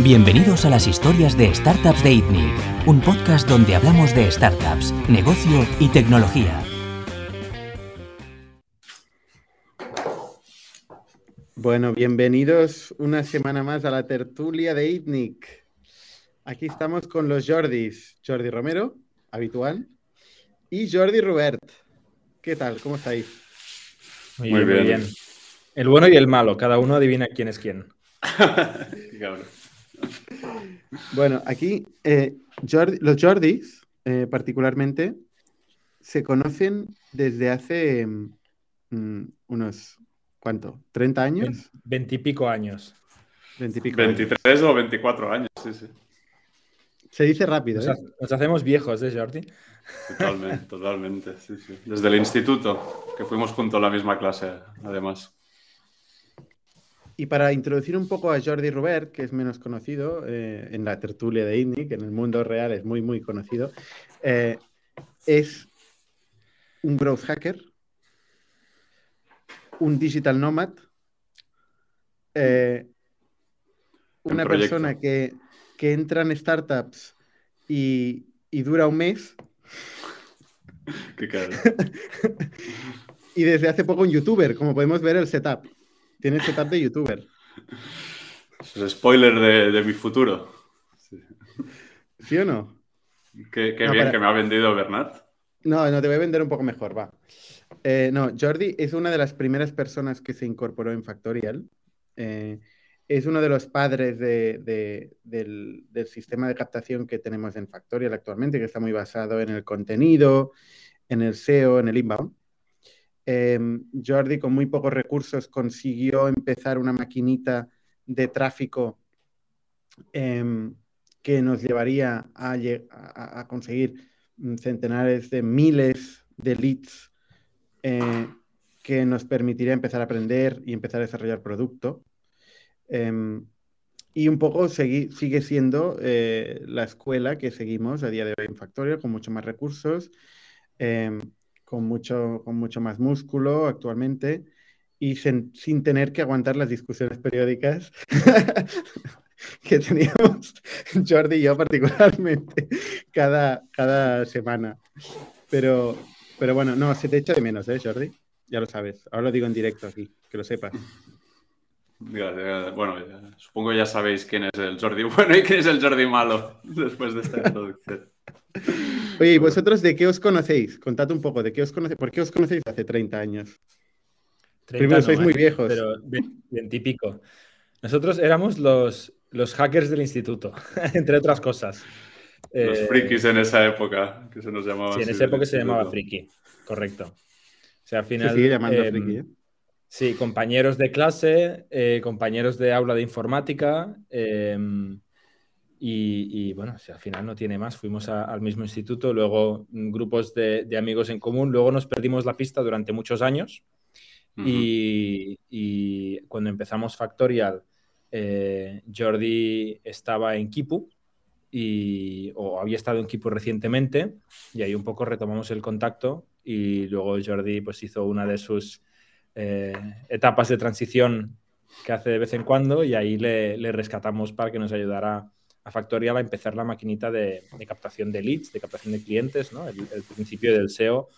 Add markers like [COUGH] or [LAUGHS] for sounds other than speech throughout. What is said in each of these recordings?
Bienvenidos a las historias de Startups de ITNIC, un podcast donde hablamos de startups, negocio y tecnología. Bueno, bienvenidos una semana más a la tertulia de ITNIC. Aquí estamos con los Jordis. Jordi Romero, habitual, y Jordi Robert. ¿Qué tal? ¿Cómo estáis? Muy, bien, muy bien. El bueno y el malo, cada uno adivina quién es quién. [LAUGHS] bueno, aquí eh, los Jordis, eh, particularmente, se conocen desde hace mm, unos, ¿cuánto? ¿30 años? Veintipico años. 23 o 24 años, sí, sí. Se dice rápido. Nos, ¿eh? nos hacemos viejos, ¿eh, Jordi? Totalmente, totalmente. Sí, sí. Desde el instituto, que fuimos juntos a la misma clase, además. Y para introducir un poco a Jordi Robert, que es menos conocido eh, en la tertulia de INNIC, en el mundo real es muy, muy conocido, eh, es un growth hacker, un digital nomad, eh, una persona que, que, entra en startups y, y dura un mes. Qué caro. [LAUGHS] y desde hace poco un youtuber, como podemos ver el setup. Tiene setup de youtuber. Es spoiler de, de mi futuro. Sí. ¿Sí, o no? Qué, qué no, bien para... que me ha vendido Bernat. No, no, te voy a vender un poco mejor, va. Eh, no, Jordi es una de las primeras personas que se incorporó en Factorial. Eh, es uno de los padres de, de, del, del, sistema de captación que tenemos en Factorial actualmente, que está muy basado en el contenido, en el SEO, en el inbound. Eh, Jordi, con muy pocos recursos, consiguió empezar una maquinita de tráfico eh, que nos llevaría a, conseguir centenares de miles de leads eh, que nos permitiría empezar a aprender y empezar a desarrollar producto. Eh, y un poco sigue siendo eh, la escuela que seguimos a día de hoy en Factorial, con mucho más recursos, con, mucho, con mucho más músculo actualmente y sin, sin tener que aguantar las discusiones periódicas [LAUGHS] que teníamos [LAUGHS] Jordi y yo particularmente cada, cada semana. Pero, pero bueno, no, se te echa de menos, ¿eh, Jordi? Ya lo sabes. Ahora lo digo en directo aquí, que lo sepas. Bueno, supongo ya sabéis quién es el Jordi bueno y quién es el Jordi malo después de esta introducción. Oye, ¿y vosotros de qué os conocéis? Contad un poco, ¿de qué os conocéis? ¿Por qué os conocéis hace 30 años? 30 Primero, no, sois muy viejos. Pero veintipico. Nosotros éramos los, los hackers del instituto, [LAUGHS] entre otras cosas. Los eh, frikis en esa época, que se nos llamaba Sí, en esa época se llamaba friki, correcto. O sea, al final... Se sigue llamando eh, friki, ¿eh? Sí, compañeros de clase, eh, compañeros de aula de informática eh, y, y, bueno, si al final no tiene más, fuimos a, al mismo instituto, luego grupos de, de, amigos en común, luego nos perdimos la pista durante muchos años uh -huh. y, y, cuando empezamos Factorial, eh, Jordi estaba en Kipu y, o había estado en Kipu recientemente y ahí un poco retomamos el contacto y luego Jordi pues hizo una de sus eh, etapas de transición que hace de vez en cuando y ahí le, le rescatamos para que nos ayudara a Factorial a empezar la maquinita de, captación de leads, de captación de clientes, ¿no? el, principio del SEO,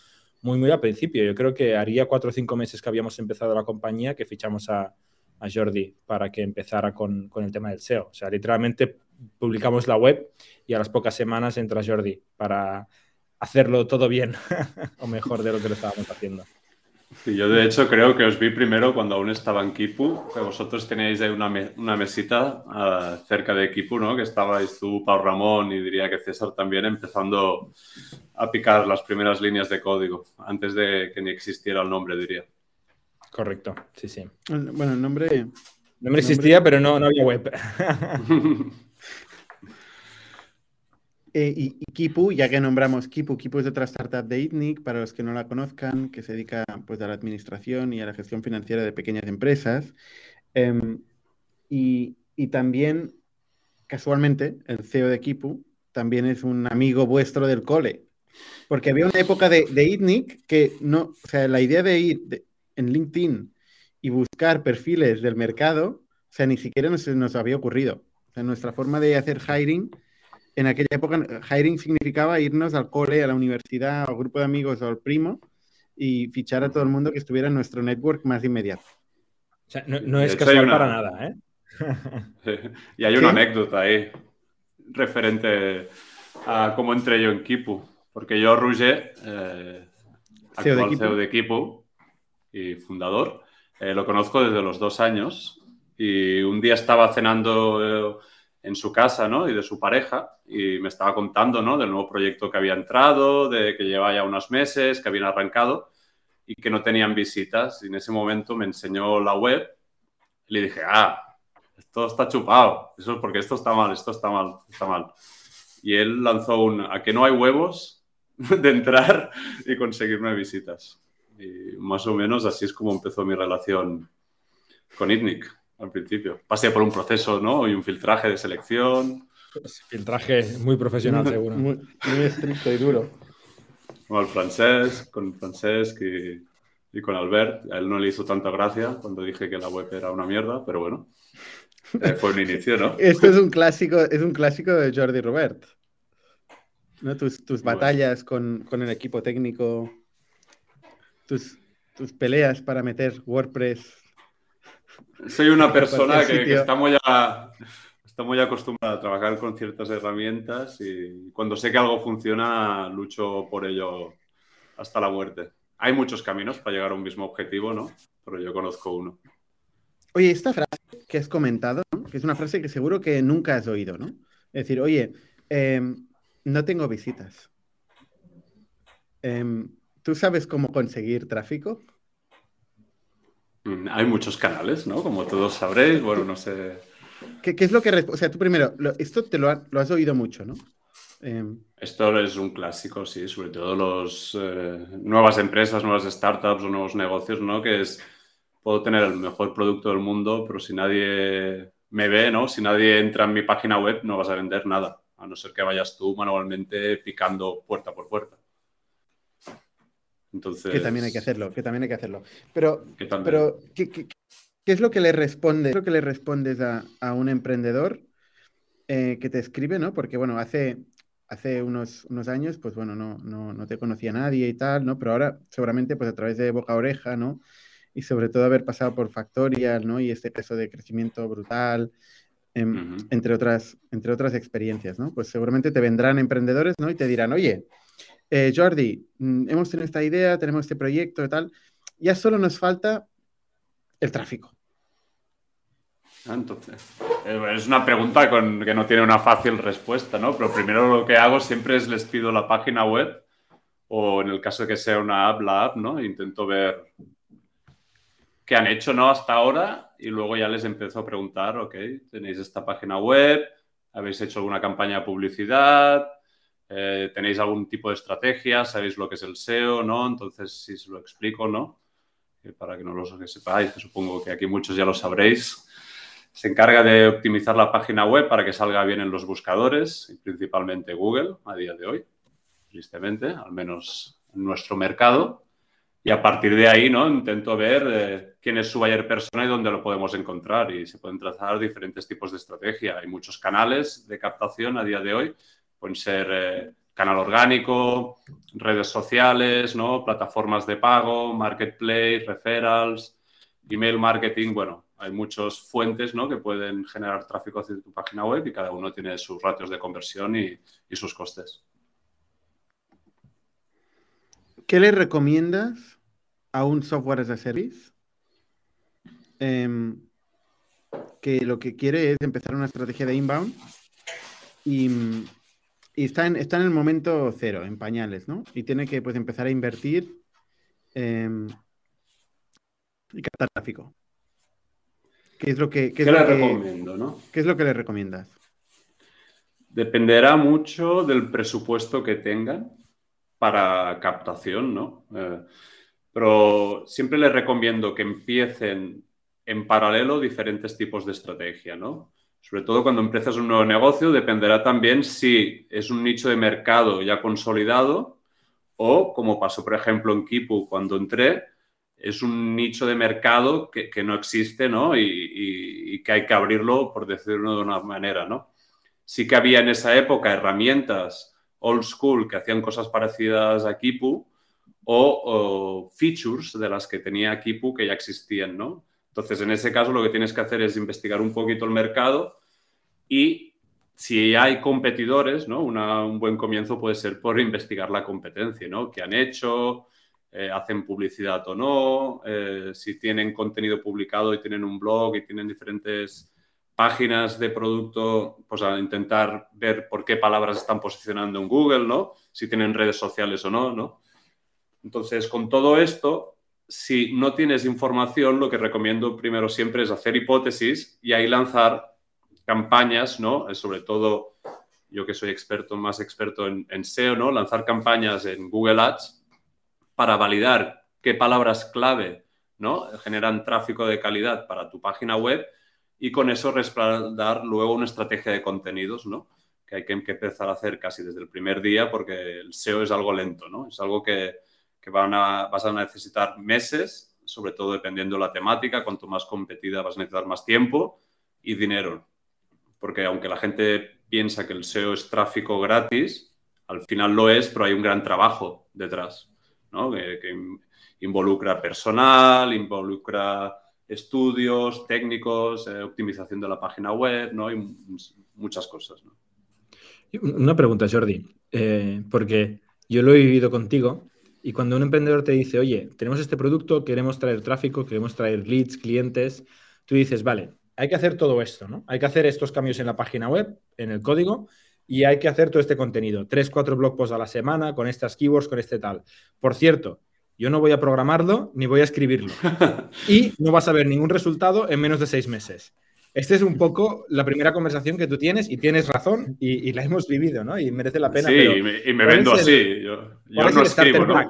muy, muy al principio. Yo creo que haría cuatro o cinco meses que habíamos empezado la compañía que fichamos a, Jordi para que empezara con, el tema del SEO. O sea, literalmente publicamos la web y a las pocas semanas entra Jordi para hacerlo todo bien [LAUGHS] o mejor de lo que lo estábamos haciendo. Sí, yo de hecho creo que os vi primero cuando aún estaba en Kipu, que vosotros teníais ahí una, me una mesita uh, cerca de Kipu, ¿no? Que estabais tú, Pau Ramón y diría que César también empezando a picar las primeras líneas de código, antes de que ni existiera el nombre, diría. Correcto, sí, sí. Bueno, el nombre... El nombre existía, pero no, no había web. [LAUGHS] Eh, y, Kipu, ya que nombramos Kipu, Kipu es otra startup de ITNIC, para los que no la conozcan, que se dedica pues, a la administración y a la gestión financiera de pequeñas empresas. Eh, y, también, casualmente, el CEO de Kipu también es un amigo vuestro del cole. Porque había una época de, de ITNIC que no, o sea, la idea de ir en LinkedIn y buscar perfiles del mercado, o sea, ni siquiera nos, nos había ocurrido. sea, nuestra forma de hacer hiring, en aquella época, hiring significaba irnos al cole, a la universidad, al grupo de amigos o al primo y fichar a todo el mundo que estuviera en nuestro network más inmediato. O sea, no, es casual para nada, ¿eh? y hay una anécdota ahí referente a cómo entré yo en Kipu. Porque yo, Roger, eh, actual CEO de, Kipu y fundador, eh, lo conozco desde los dos años y un día estaba cenando eh, en su casa ¿no? y de su pareja y me estaba contando ¿no? del nuevo proyecto que había entrado, de que llevaba ya unos meses, que habían arrancado y que no tenían visitas. Y en ese momento me enseñó la web le dije, ah, esto está chupado, eso es porque esto está mal, esto está mal, está mal. Y él lanzó un, a que no hay huevos [LAUGHS] de entrar y conseguirme visitas. Y más o menos así es como empezó mi relación con ITNIC al principio. Pasé por un proceso, ¿no? Y un filtraje de selección. Filtraje muy profesional, seguro. Muy, estricto y duro. Con el francés, con Francesc y, y, con Albert. A él no le hizo tanta gracia cuando dije que la web era una mierda, pero bueno. Eh, fue un inicio, ¿no? [LAUGHS] Esto es un clásico, es un clásico de Jordi Robert. ¿no? Tus, tus batallas con, con, el equipo técnico, tus, tus peleas para meter WordPress. Soy una [LAUGHS] persona que, está, muy está muy acostumbrada a trabajar con ciertas herramientas y cuando sé que algo funciona, lucho por ello hasta la muerte. Hay muchos caminos para llegar a un mismo objetivo, ¿no? Pero yo conozco uno. Oye, esta frase que has comentado, que es una frase que seguro que nunca has oído, ¿no? Es decir, oye, eh, no tengo visitas. Em, ¿Tú sabes cómo conseguir tráfico? Mm, hay muchos canales, ¿no? Como todos sabréis, bueno, no sé. ¿Qué, es lo que... O sea, tú primero, esto te lo, has oído mucho, ¿no? Em, esto es un clásico, sí, sobre todo los eh, nuevas empresas, nuevas startups o nuevos negocios, ¿no? Que es, puedo tener el mejor producto del mundo, pero si nadie me ve, ¿no? Si nadie entra en mi página web, no vas a vender nada a no ser que vayas tú manualmente picando puerta por puerta. Entonces... Que también hay que hacerlo, que también hay que hacerlo. Pero, ¿qué, pero ¿qué, es lo que le responde? ¿Qué lo que le respondes a, un emprendedor eh, que te escribe, no? Porque, bueno, hace, hace unos, unos años, pues bueno, no, no, no, te conocía nadie y tal, ¿no? Pero ahora, seguramente, pues a través de boca a oreja, ¿no? Y sobre todo haber pasado por Factorial, ¿no? Y este peso de crecimiento brutal, Em, entre, otras, entre otras experiencias, ¿no? Pues seguramente te vendrán emprendedores, ¿no? Y te dirán, oye, eh, Jordi, mm, hemos tenido esta idea, tenemos este proyecto y tal, ya solo nos falta el tráfico. Entonces, eh, es una pregunta que no tiene una fácil respuesta, ¿no? Pero primero lo que hago siempre es les pido la página web o en el caso de que sea una app, la app, ¿no? Intento ver qué han hecho ¿no? hasta ahora y luego ya les empiezo a preguntar, ok, tenéis esta página web, habéis hecho alguna campaña de publicidad, eh, tenéis algún tipo de estrategia, sabéis lo que es el SEO, ¿no? Entonces, si se lo explico, ¿no? para que no lo sepáis, que supongo que aquí muchos ya lo sabréis, se encarga de optimizar la página web para que salga bien en los buscadores, principalmente Google a día de hoy, tristemente, al menos en nuestro mercado. Y a partir de ahí, ¿no? Intento ver eh, quién es su buyer persona y dónde lo podemos encontrar. Y se pueden trazar diferentes tipos de estrategia. Hay muchos canales de captación a día de hoy. Pueden ser eh, canal orgánico, redes sociales, ¿no? Plataformas de pago, marketplace, referrals, email marketing. Bueno, hay muchas fuentes, ¿no? Que pueden generar tráfico hacia tu página web y cada uno tiene sus ratios de conversión y, sus costes. ¿Qué le recomiendas a un software as a service em, que lo que quiere es empezar una estrategia de inbound y, está, en, está en el momento cero, en pañales, ¿no? Y tiene que pues, empezar a invertir em, y captar tráfico. ¿Qué es lo que, qué le recomiendo, no? ¿Qué es lo que le recomiendas? Dependerá mucho del presupuesto que tengan para captación, ¿no? Eh, pero siempre les recomiendo que empiecen en paralelo diferentes tipos de estrategia, ¿no? Sobre todo cuando empiezas un nuevo negocio, dependerá también si es un nicho de mercado ya consolidado o, como pasó, por ejemplo, en Kipu cuando entré, es un nicho de mercado que, no existe, ¿no? Y, que hay que abrirlo, por decirlo de una manera, ¿no? Sí que había en esa época herramientas old school que hacían cosas parecidas a Kipu o, features de las que tenía Kipu que ya existían, ¿no? Entonces, en ese caso, lo que tienes que hacer es investigar un poquito el mercado y si hay competidores, ¿no? un buen comienzo puede ser por investigar la competencia, ¿no? ¿Qué han hecho? Eh, hacen publicidad o no, eh, si tienen contenido publicado y tienen un blog y tienen diferentes páginas de producto, pues a intentar ver por qué palabras están posicionando en Google, ¿no? Si tienen redes sociales o no, ¿no? Entonces, con todo esto, si no tienes información, lo que recomiendo primero siempre es hacer hipótesis y ahí lanzar campañas, ¿no? Sobre todo, yo que soy experto, más experto en, en SEO, ¿no? Lanzar campañas en Google Ads para validar qué palabras clave ¿no? generan tráfico de calidad para tu página web y con eso respaldar luego una estrategia de contenidos, ¿no? que hay que empezar a hacer casi desde el primer día porque el SEO es algo lento, ¿no? es algo que, van a, vas a necesitar meses, sobre todo dependiendo de la temática, cuanto más competida vas a necesitar más tiempo y dinero, porque aunque la gente piensa que el SEO es tráfico gratis, al final lo es, pero hay un gran trabajo detrás que, involucra personal, involucra estudios técnicos, eh, optimización de la página web, ¿no? y muchas cosas. Una pregunta, Jordi, eh, porque yo lo he vivido contigo y cuando un emprendedor te dice, oye, tenemos este producto, queremos traer tráfico, queremos traer leads, clientes, tú dices, vale, hay que hacer todo esto, ¿no? Hay que hacer estos cambios en la página web, en el código, y hay que hacer todo este contenido. Tres, cuatro blog posts a la semana con estas keywords, con este tal. Por cierto, yo no voy a programarlo ni voy a escribirlo. [LAUGHS] y no vas a ver ningún resultado en menos de seis meses. Esta es un poco la primera conversación que tú tienes y tienes razón y, la hemos vivido, ¿no? Y merece la pena. Sí, y me, vendo así. Yo, no escribo, ¿no?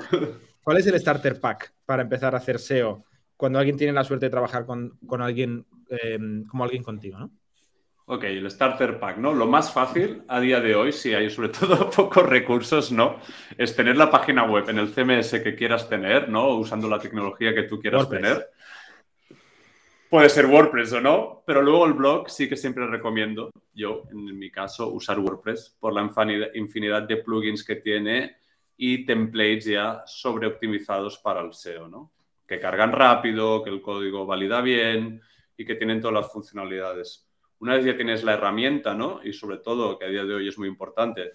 ¿Cuál es el starter pack para empezar a hacer SEO cuando alguien tiene la suerte de trabajar con, alguien eh, como alguien contigo, ¿no? Ok, el starter pack, ¿no? Lo más fácil a día de hoy, si hay sobre [LAUGHS] todo pocos recursos, ¿no? Es tener la página web en el CMS que quieras tener, ¿no? Usando la tecnología que tú quieras tener. Puede ser WordPress o no, pero luego el blog sí que siempre recomiendo, yo en mi caso, usar WordPress por la infinidad de plugins que tiene y templates ya sobreoptimizados para el SEO, ¿no? Que cargan rápido, que el código valida bien y que tienen todas las funcionalidades una vez ya tienes la herramienta, ¿no? Y sobre todo, que a día de hoy es muy importante,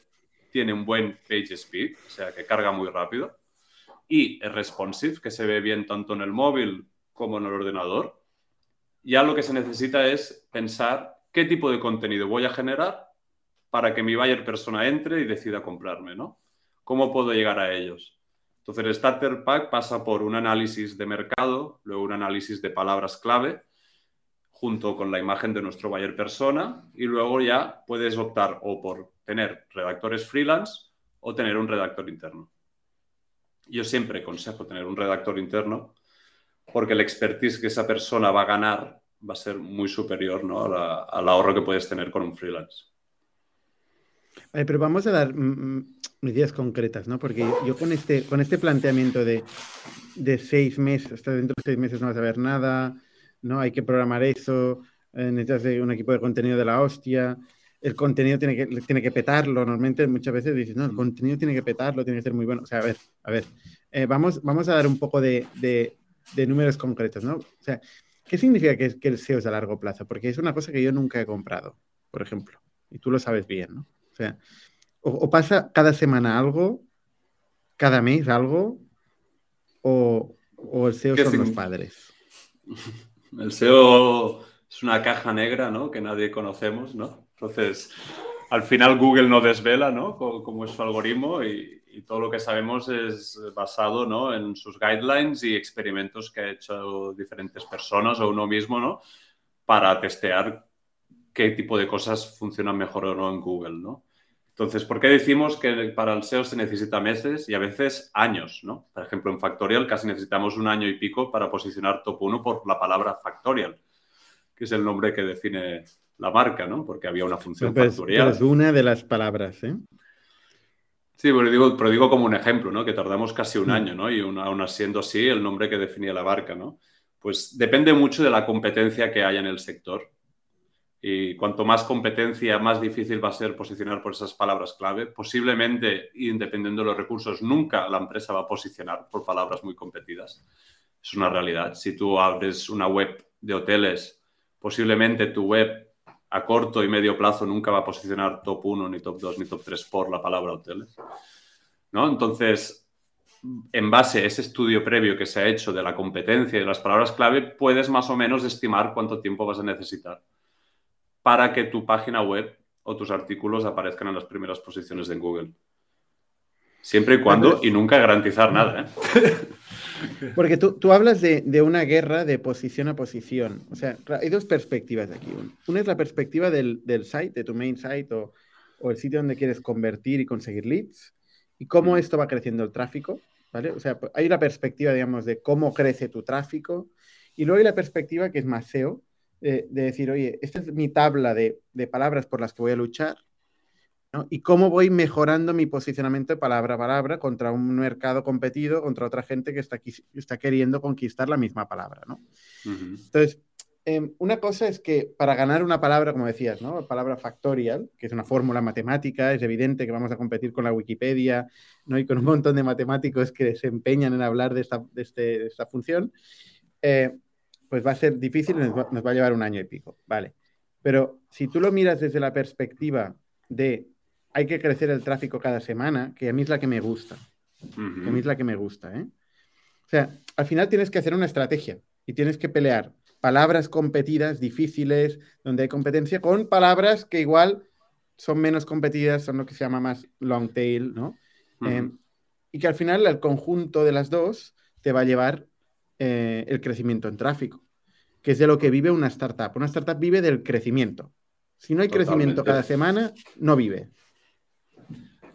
tiene un buen page speed, o sea, que carga muy rápido, y es responsive, que se ve bien tanto en el móvil como en el ordenador. Ya lo que se necesita es pensar qué tipo de contenido voy a generar para que mi buyer persona entre y decida comprarme, ¿no? ¿Cómo puedo llegar a ellos? Entonces, el Starter Pack pasa por un análisis de mercado, luego un análisis de palabras clave, junto con la imagen de nuestro buyer persona y luego ya puedes optar o por tener redactores freelance o tener un redactor interno. Yo siempre aconsejo tener un redactor interno porque el expertise que esa persona va a ganar va a ser muy superior ¿no? al ahorro que puedes tener con un freelance. pero vamos a dar medidas concretas, ¿no? Porque yo con este, con este planteamiento de, de seis meses, hasta dentro de seis meses no vas a ver nada, ¿no? Hay que programar eso, eh, necesitas un equipo de contenido de la hostia, el contenido tiene que, tiene que petarlo. Normalmente muchas veces dices, no, el contenido tiene que petarlo, tiene que ser muy bueno. O sea, a ver, a ver, eh, vamos, vamos a dar un poco de, números concretos, ¿no? O sea, ¿qué significa que, que el SEO es a largo plazo? Porque es una cosa que yo nunca he comprado, por ejemplo, y tú lo sabes bien, ¿no? O sea, o, pasa cada semana algo, cada mes algo, o, o el SEO son los padres. [LAUGHS] El SEO es una caja negra, ¿no? Que nadie conocemos, ¿no? Entonces, al final Google no desvela, ¿no? Cómo es su algoritmo y, todo lo que sabemos es basado, ¿no? En sus guidelines y experimentos que ha hecho diferentes personas o uno mismo, ¿no? Para testear qué tipo de cosas funcionan mejor o no en Google, ¿no? Entonces, ¿por qué decimos que para el SEO se necesita meses y a veces años? ¿no? Por ejemplo, en Factorial casi necesitamos un año y pico para posicionar top 1 por la palabra Factorial, que es el nombre que define la marca, ¿no? Porque había una función pues, factorial. Es una de las palabras, ¿eh? Sí, pero digo, pero digo como un ejemplo, ¿no? Que tardamos casi un mm. año, ¿no? Y aún siendo así el nombre que definía la barca, ¿no? Pues depende mucho de la competencia que haya en el sector. Y cuanto más competencia, más difícil va a ser posicionar por esas palabras clave. Posiblemente, y dependiendo de los recursos, nunca la empresa va a posicionar por palabras muy competidas. Es una realidad. Si tú abres una web de hoteles, posiblemente tu web a corto y medio plazo nunca va a posicionar top 1, ni top 2, ni top 3 por la palabra hoteles. ¿no? Entonces, en base a ese estudio previo que se ha hecho de la competencia y de las palabras clave, puedes más o menos estimar cuánto tiempo vas a necesitar para que tu página web o tus artículos aparezcan en las primeras posiciones de Google. Siempre y cuando, y nunca garantizar nada. ¿eh? [LAUGHS] Porque tú, hablas de, una guerra de posición a posición. O sea, hay dos perspectivas aquí. Una es la perspectiva del, site, de tu main site o, el sitio donde quieres convertir y conseguir leads y cómo esto va creciendo el tráfico. ¿vale? O sea, hay la perspectiva, digamos, de cómo crece tu tráfico y luego hay la perspectiva que es más SEO, de decir, oye, esta es mi tabla de, de palabras por las que voy a luchar y cómo voy mejorando mi posicionamiento de palabra a palabra contra un mercado competido, contra otra gente que está, está queriendo conquistar la misma palabra, ¿no? Entonces, em, una cosa es que para ganar una palabra, como decías, ¿no? palabra factorial, que es una fórmula matemática, es evidente que vamos a competir con la Wikipedia, ¿no? Y con un montón de matemáticos que se empeñan en hablar de esta, de este, esta función, eh, pues va a ser difícil y nos va, nos va a llevar un año y pico, ¿vale? Pero si tú lo miras desde la perspectiva de hay que crecer el tráfico cada semana, que a mí es la que me gusta. A mí es la que me gusta, ¿eh? O sea, al final tienes que hacer una estrategia y tienes que pelear palabras competidas, difíciles, donde hay competencia, con palabras que igual son menos competidas, son lo que se llama más long tail, ¿no? Eh, y que al final el conjunto de las dos te va a llevar eh, el crecimiento en tráfico, que es de lo que vive una startup. Una startup vive del crecimiento. Si no hay crecimiento cada semana, no vive.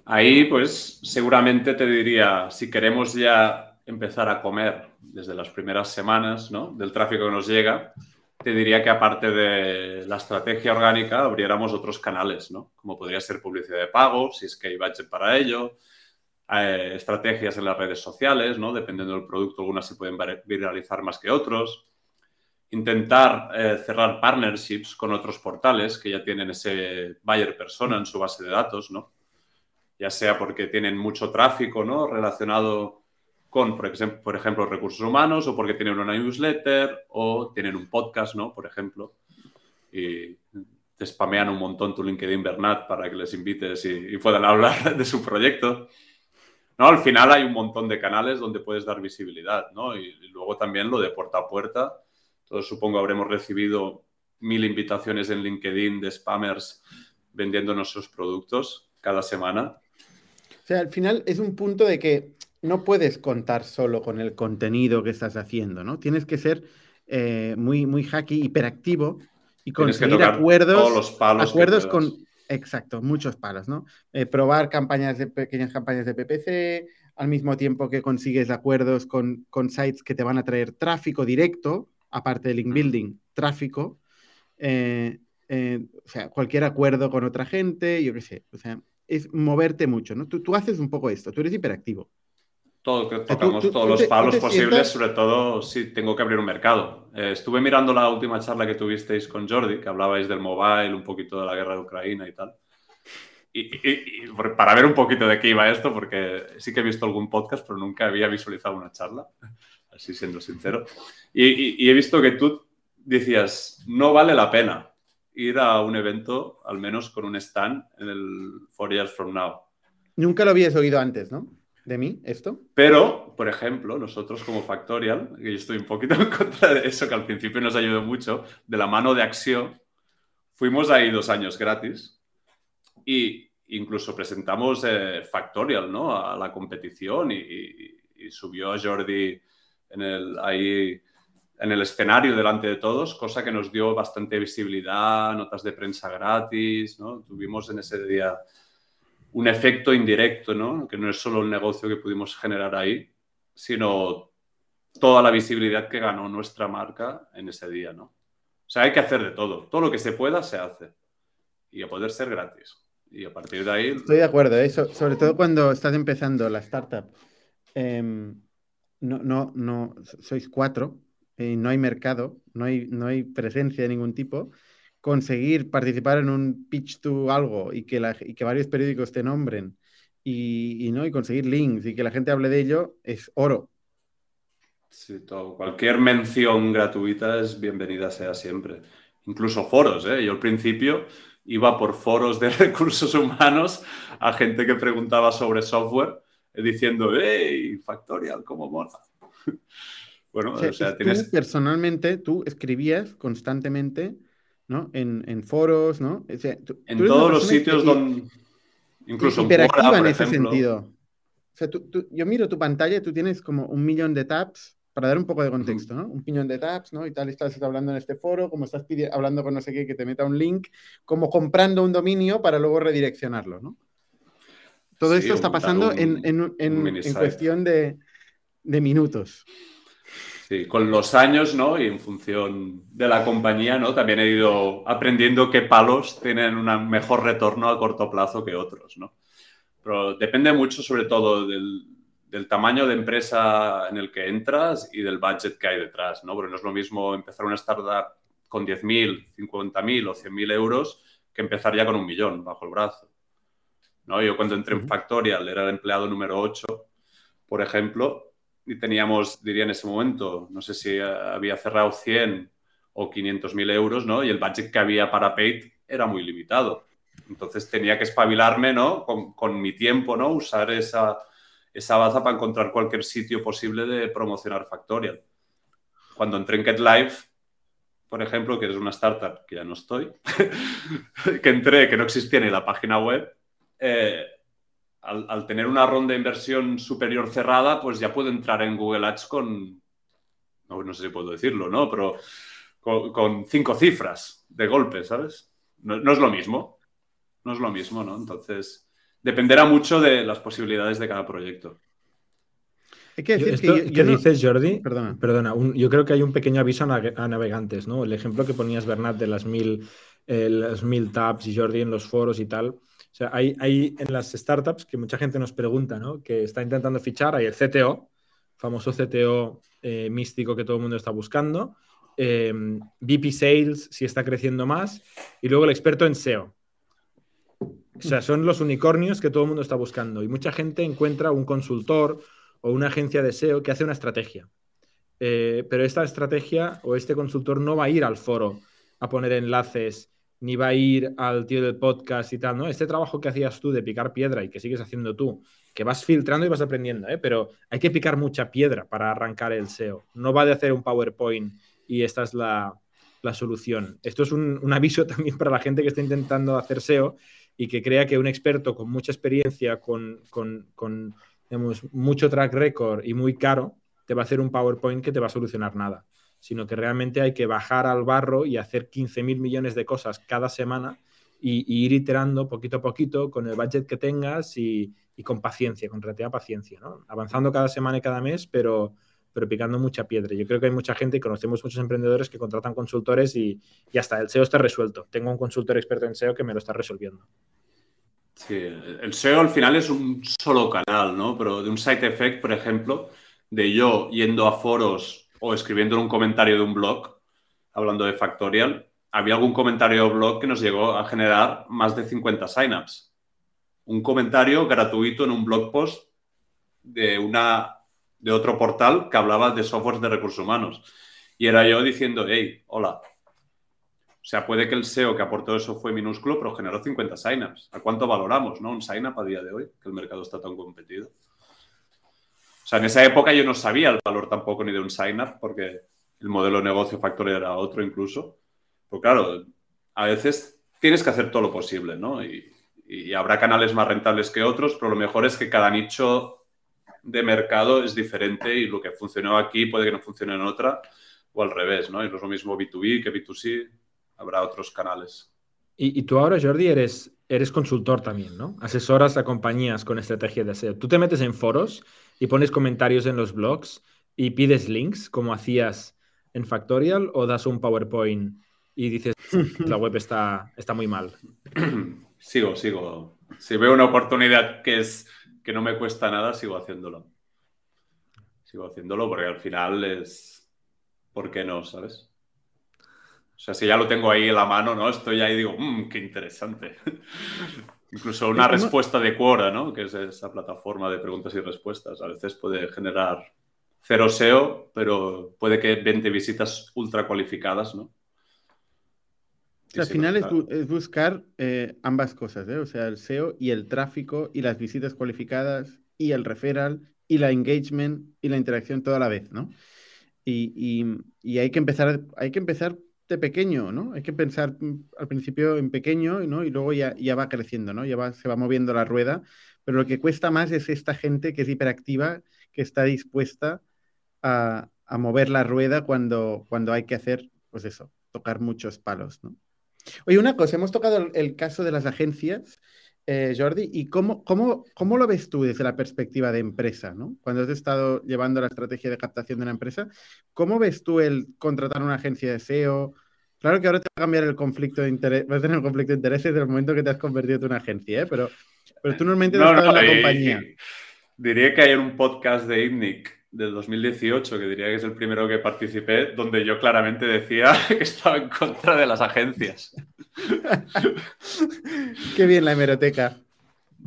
Ahí, pues, seguramente te diría, si queremos ya empezar a comer desde las primeras semanas ¿no? del tráfico que nos llega, te diría que aparte de la estrategia orgánica, abriéramos otros canales, ¿no? Como podría ser publicidad de pago, si es que hay budget para ello, eh, estrategias en las redes sociales, ¿no? Dependiendo del producto, algunas se pueden viralizar más que otros. Intentar eh, cerrar partnerships con otros portales que ya tienen ese buyer persona en su base de datos, ¿no? Ya sea porque tienen mucho tráfico ¿no? relacionado con, por ejemplo, recursos humanos, o porque tienen una newsletter, o tienen un podcast, ¿no? Por ejemplo, y te spamean un montón tu LinkedIn Bernat para que les invites y, puedan hablar [LAUGHS] de su proyecto. No, al final hay un montón de canales donde puedes dar visibilidad, ¿no? Y, y luego también lo de puerta a puerta. Todos supongo habremos recibido mil invitaciones en LinkedIn de spammers vendiendo nuestros productos cada semana. O sea, al final es un punto de que no puedes contar solo con el contenido que estás haciendo, ¿no? Tienes que ser eh, muy, muy hacky, hiperactivo y conseguir acuerdos, los palos acuerdos con, exacto, muchos palos, ¿no? Eh, probar campañas de pequeñas campañas de PPC, al mismo tiempo que consigues acuerdos con, con sites que te van a traer tráfico directo, aparte del link building, tráfico. Eh, o sea, cualquier acuerdo con otra gente, yo qué sé, o sea, es moverte mucho, ¿no? Tú, tú haces un poco esto, tú eres hiperactivo. Todo, tocamos todos los palos posibles, sobre todo si tengo que abrir un mercado. Eh, estuve mirando la última charla que tuvisteis con Jordi, que hablabais del mobile, un poquito de la guerra de Ucrania y tal. Y, para ver un poquito de qué iba esto, porque sí que he visto algún podcast, pero nunca había visualizado una charla, así siendo sincero. Y, he visto que tú decías, no vale la pena ir a un evento, al menos con un stand en el Four Years From Now. Nunca lo habías oído antes, ¿no? De mí, esto. Pero, por ejemplo, nosotros como Factorial, que yo estoy un poquito en contra de eso, que al principio nos ayudó mucho, de la mano de Acción, fuimos ahí dos años gratis y incluso presentamos eh, Factorial, ¿no? A la competición y, subió a Jordi en el, ahí en el escenario delante de todos, cosa que nos dio bastante visibilidad, notas de prensa gratis, ¿no? Tuvimos en ese día un efecto indirecto, ¿no? Que no es solo el negocio que pudimos generar ahí, sino toda la visibilidad que ganó nuestra marca en ese día, ¿no? O sea, hay que hacer de todo. Todo lo que se pueda se hace. Y a poder ser gratis. Y a partir de ahí... Estoy de acuerdo, ¿eh? sobre todo cuando estás empezando la startup. Em, no, no, no, sois cuatro, y no hay mercado, no hay, no hay presencia de ningún tipo. Conseguir participar en un pitch to algo y que, la, y que varios periódicos te nombren y, ¿no? y conseguir links y que la gente hable de ello es oro. Sí, todo. Cualquier mención gratuita es bienvenida sea siempre. Incluso foros, ¿eh? Yo al principio iba por foros de [LAUGHS] recursos humanos a gente que preguntaba sobre software eh, diciendo, ¡hey, Factorial, cómo mola! [LAUGHS] bueno, o sea, tienes... personalmente, tú escribías constantemente, ¿no? En, foros, ¿no? en todos los sitios donde... Incluso hiperactiva en ese sentido. O sea, yo miro tu pantalla y tú tienes como un millón de tabs para dar un poco de contexto, ¿no? Un piñón de tabs, ¿no? Y tal, estás hablando en este foro, como estás hablando con no sé qué, que te meta un link, como comprando un dominio para luego redireccionarlo, ¿no? Todo esto está pasando en, cuestión de, minutos. Sí, con los años, ¿no? Y en función de la compañía, ¿no? También he ido aprendiendo qué palos tienen un mejor retorno a corto plazo que otros, ¿no? Pero depende mucho, sobre todo, del, del tamaño de empresa en el que entras y del budget que hay detrás, ¿no? Porque no es lo mismo empezar una startup con 10.000, 50.000 o 100.000 euros que empezar ya con un millón bajo el brazo. ¿no? Yo cuando entré en Factorial era el empleado número 8, por ejemplo, y teníamos, diría en ese momento, no sé si había cerrado 100 o 500.000 euros, ¿no? Y el budget que había para Paid era muy limitado. Entonces tenía que espabilarme, ¿no? Con, con mi tiempo, ¿no? Usar esa, esa baza para encontrar cualquier sitio posible de promocionar Factorial. Cuando entré en Get por ejemplo, que es una startup que ya no estoy, [LAUGHS] que entré, que no existía ni la página web, eh, al, tener una ronda de inversión superior cerrada, pues ya puedo entrar en Google Ads con, no, sé si puedo decirlo, ¿no? Pero con, cinco cifras de golpe, ¿sabes? No, no, es lo mismo, no es lo mismo, ¿no? Entonces, dependerá mucho de las posibilidades de cada proyecto. Hay que decir que, ¿qué dices, Jordi? Perdona, Perdona yo creo que hay un pequeño aviso a, navegantes, ¿no? El ejemplo que ponías, Bernat, de las mil, eh, las mil tabs y Jordi en los foros y tal. O sea, hay, en las startups que mucha gente nos pregunta, ¿no? Que está intentando fichar, hay el CTO, famoso CTO eh, místico que todo el mundo está buscando, eh, VP Sales, si está creciendo más, y luego el experto en SEO. O sea, son los unicornios que todo el mundo está buscando. Y mucha gente encuentra un consultor o una agencia de SEO que hace una estrategia. Eh, pero esta estrategia o este consultor no va a ir al foro a poner enlaces, ni va a ir al tío del podcast y tal, ¿no? Este trabajo que hacías tú de picar piedra y que sigues haciendo tú, que vas filtrando y vas aprendiendo, ¿eh? Pero hay que picar mucha piedra para arrancar el SEO. No va de hacer un PowerPoint y esta es la, solución. Esto es un, un, aviso [LAUGHS] también para la gente que está intentando hacer SEO y que crea que un experto con mucha experiencia, con, mucho track record y muy caro, te va a hacer un PowerPoint que te va a solucionar nada, sino que realmente hay que bajar al barro y hacer 15 mil millones de cosas cada semana y, ir iterando poquito a poquito con el budget que tengas y, con paciencia, con relativa paciencia, ¿no? avanzando cada semana y cada mes, pero, pero picando mucha piedra. Yo creo que hay mucha gente y conocemos muchos emprendedores que contratan consultores y ya está, el SEO está resuelto. Tengo un consultor experto en SEO que me lo está resolviendo. Sí, el SEO al final es un solo canal, ¿no? Pero de un site effect, por ejemplo, de yo yendo a foros o escribiendo en un comentario de un blog, hablando de Factorial, había algún comentario o blog que nos llegó a generar más de 50 signups. Un comentario gratuito en un blog post de una de otro portal que hablaba de software de recursos humanos. Y era yo diciendo, hey, hola. O sea, puede que el SEO que aportó eso fue minúsculo, pero generó 50 signups. ¿A cuánto valoramos, no? Un signup a día de hoy, que el mercado está tan competido. O sea, en esa época yo no sabía el valor tampoco ni de un signup, porque el modelo de negocio factor era otro incluso. Pero claro, a veces tienes que hacer todo lo posible, ¿no? Y, y habrá canales más rentables que otros, pero lo mejor es que cada nicho de mercado es diferente y lo que funcionó aquí puede que no funcione en otra o al revés, ¿no? Y no es lo mismo B2B que B2C, habrá otros canales. Y, tú ahora, Jordi, eres, eres consultor también, ¿no? Asesoras a compañías con estrategia de SEO. Tú te metes en foros y pones comentarios en los blogs y pides links, como hacías en Factorial, o das un PowerPoint y dices, la web [LAUGHS] está, está muy mal. [CLEARS THROAT] Sigo, sigo. Si veo una oportunidad que es que no me cuesta nada, sigo haciéndolo. Sigo haciéndolo porque al final es. ¿Por qué no? ¿Sabes? O sea, si ya lo tengo ahí en la mano, ¿no? Estoy ahí y digo, mmm, qué interesante. [LAUGHS] Incluso una respuesta de Quora, ¿no? Que es esa plataforma de preguntas y respuestas. A veces puede generar cero SEO, pero puede que 20 visitas ultra cualificadas, ¿no? al final es, buscar eh, ambas cosas, ¿eh? o sea, el SEO y el tráfico y las visitas cualificadas y el referral y la engagement y la interacción toda la vez, ¿no? Y, hay, que empezar, hay que empezar de pequeño, ¿no? Hay que pensar mm, al principio en pequeño, ¿no? Y luego ya, ya va creciendo, ¿no? Ya se va moviendo la rueda, pero lo que cuesta más es esta gente que es hiperactiva, que está dispuesta a, mover la rueda cuando, cuando hay que hacer, pues eso, tocar muchos palos, ¿no? Oye, una cosa, hemos tocado el, caso de las agencias, eh, Jordi, ¿y cómo, cómo, cómo, lo ves tú desde la perspectiva de empresa, ¿no? Cuando has estado llevando la estrategia de captación de una empresa, ¿cómo ves tú el contratar una agencia de SEO? Claro que ahora te va a cambiar el conflicto de interés, vas a tener un conflicto de intereses desde el momento que te has convertido en una agencia, ¿eh? Pero, pero tú normalmente no, has estado en la compañía. Diría que hay un podcast de ITNIC del 2018, que diría que es el primero que participé, donde yo claramente decía [LAUGHS] que estaba en contra de las agencias. Qué bien la hemeroteca.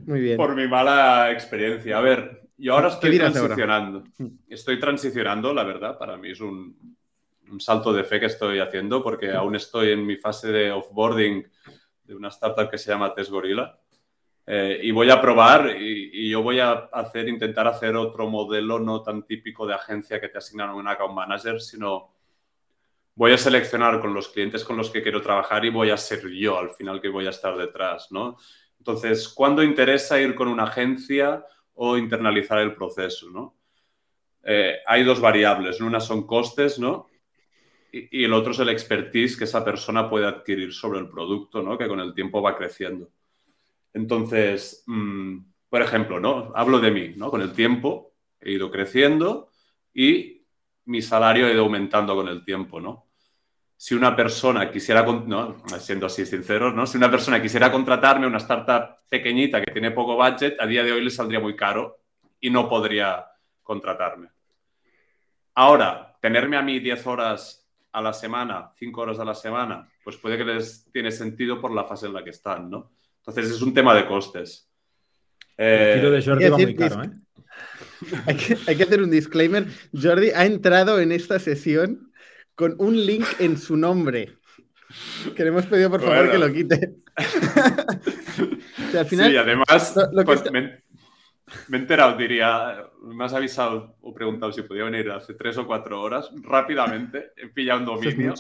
Muy bien. Por mi mala experiencia. A ver, yo ahora estoy transicionando. Mm. Estoy transicionando, la verdad. Para mí es un, un, salto de fe que estoy haciendo porque aún estoy en mi fase de offboarding de una startup que se llama Test Gorilla. Eh, y voy a probar y, yo voy a hacer, intentar hacer otro modelo no tan típico de agencia que te asignan un account manager, sino voy a seleccionar con los clientes con los que quiero trabajar y voy a ser yo al final que voy a estar detrás, ¿no? Entonces, ¿cuándo interesa ir con una agencia o internalizar el proceso, ¿no? Eh, hay dos variables, una son costes, ¿no? Y, el otro es el expertise que esa persona puede adquirir sobre el producto, ¿no? Que con el tiempo va creciendo. Entonces, mm, por ejemplo, ¿no? Hablo de mí, ¿no? Con el tiempo he ido creciendo y mi salario ha ido aumentando con el tiempo, ¿no? Si una persona quisiera, ¿no? siendo así sinceros, ¿no? Si una persona quisiera contratarme una startup pequeñita que tiene poco budget, a día de hoy le saldría muy caro y no podría contratarme. Ahora, tenerme a mí 10 horas a la semana, 5 horas a la semana, pues puede que les tiene sentido por la fase en la que están, ¿no? Entonces es un tema de costes. el tiro de Jordi va muy caro, ¿eh? [LAUGHS] Hay que, hacer un disclaimer. Jordi ha entrado en esta sesión con un link en su nombre. Que le hemos pedido por favor que lo quite. [LAUGHS] al final, sí, además, pues, me, he enterado, diría, me has avisado o preguntado si podía venir hace tres o cuatro horas. Rápidamente he pillado un dominio,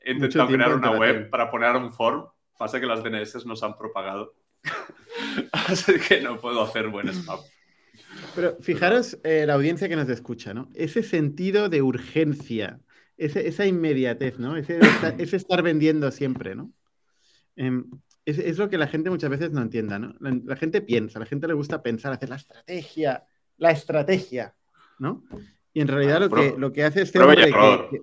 he intentado crear una web para poner un form Pasa que las DNS nos han propagado. [LAUGHS] Así que no puedo hacer buen spam. Pero fijaros eh, la audiencia que nos escucha, ¿no? Ese sentido de urgencia, esa inmediatez, ¿no? Ese, estar vendiendo siempre, ¿no? Em, es, lo que la gente muchas veces no entienda, ¿no? La, gente piensa, la gente le gusta pensar, hacer la estrategia, la estrategia, ¿no? Y en realidad lo, que, lo que hace este hombre... Que,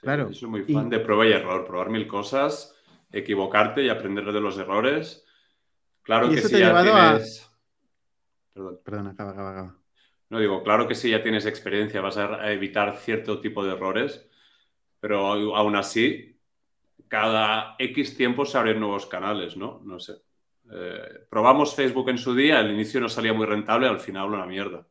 claro. Soy muy fan de prueba y error, probar mil cosas equivocarte y aprender de los errores. Claro que si ya tienes... Perdón. acaba, acaba, acaba. No digo, claro que si ya tienes experiencia vas a evitar cierto tipo de errores, pero aún así, cada X tiempo se abren nuevos canales, ¿no? No sé. Eh, probamos Facebook en su día, al inicio no salía muy rentable, al final una mierda.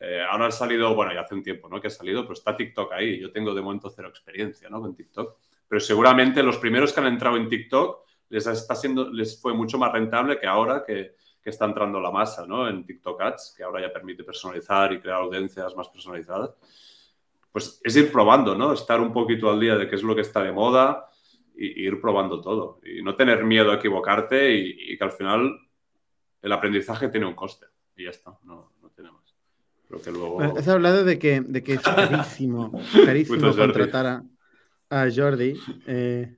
Eh, ahora ha salido, bueno, ya hace un tiempo, ¿no? Que ha salido, pero está TikTok ahí. Yo tengo de momento cero experiencia, ¿no? Con TikTok pero seguramente los primeros que han entrado en TikTok les, está siendo, les fue mucho más rentable que ahora que, que está entrando la masa ¿no? en TikTok Ads, que ahora ya permite personalizar y crear audiencias más personalizadas. Pues es ir probando, ¿no? Estar un poquito al día de qué es lo que está de moda y, ir probando todo. Y no tener miedo a equivocarte y, que al final el aprendizaje tiene un coste. Y ya está, no, no tenemos. que luego... Has hablado de que, de que es [LAUGHS] carísimo, carísimo contratar a a Jordi eh,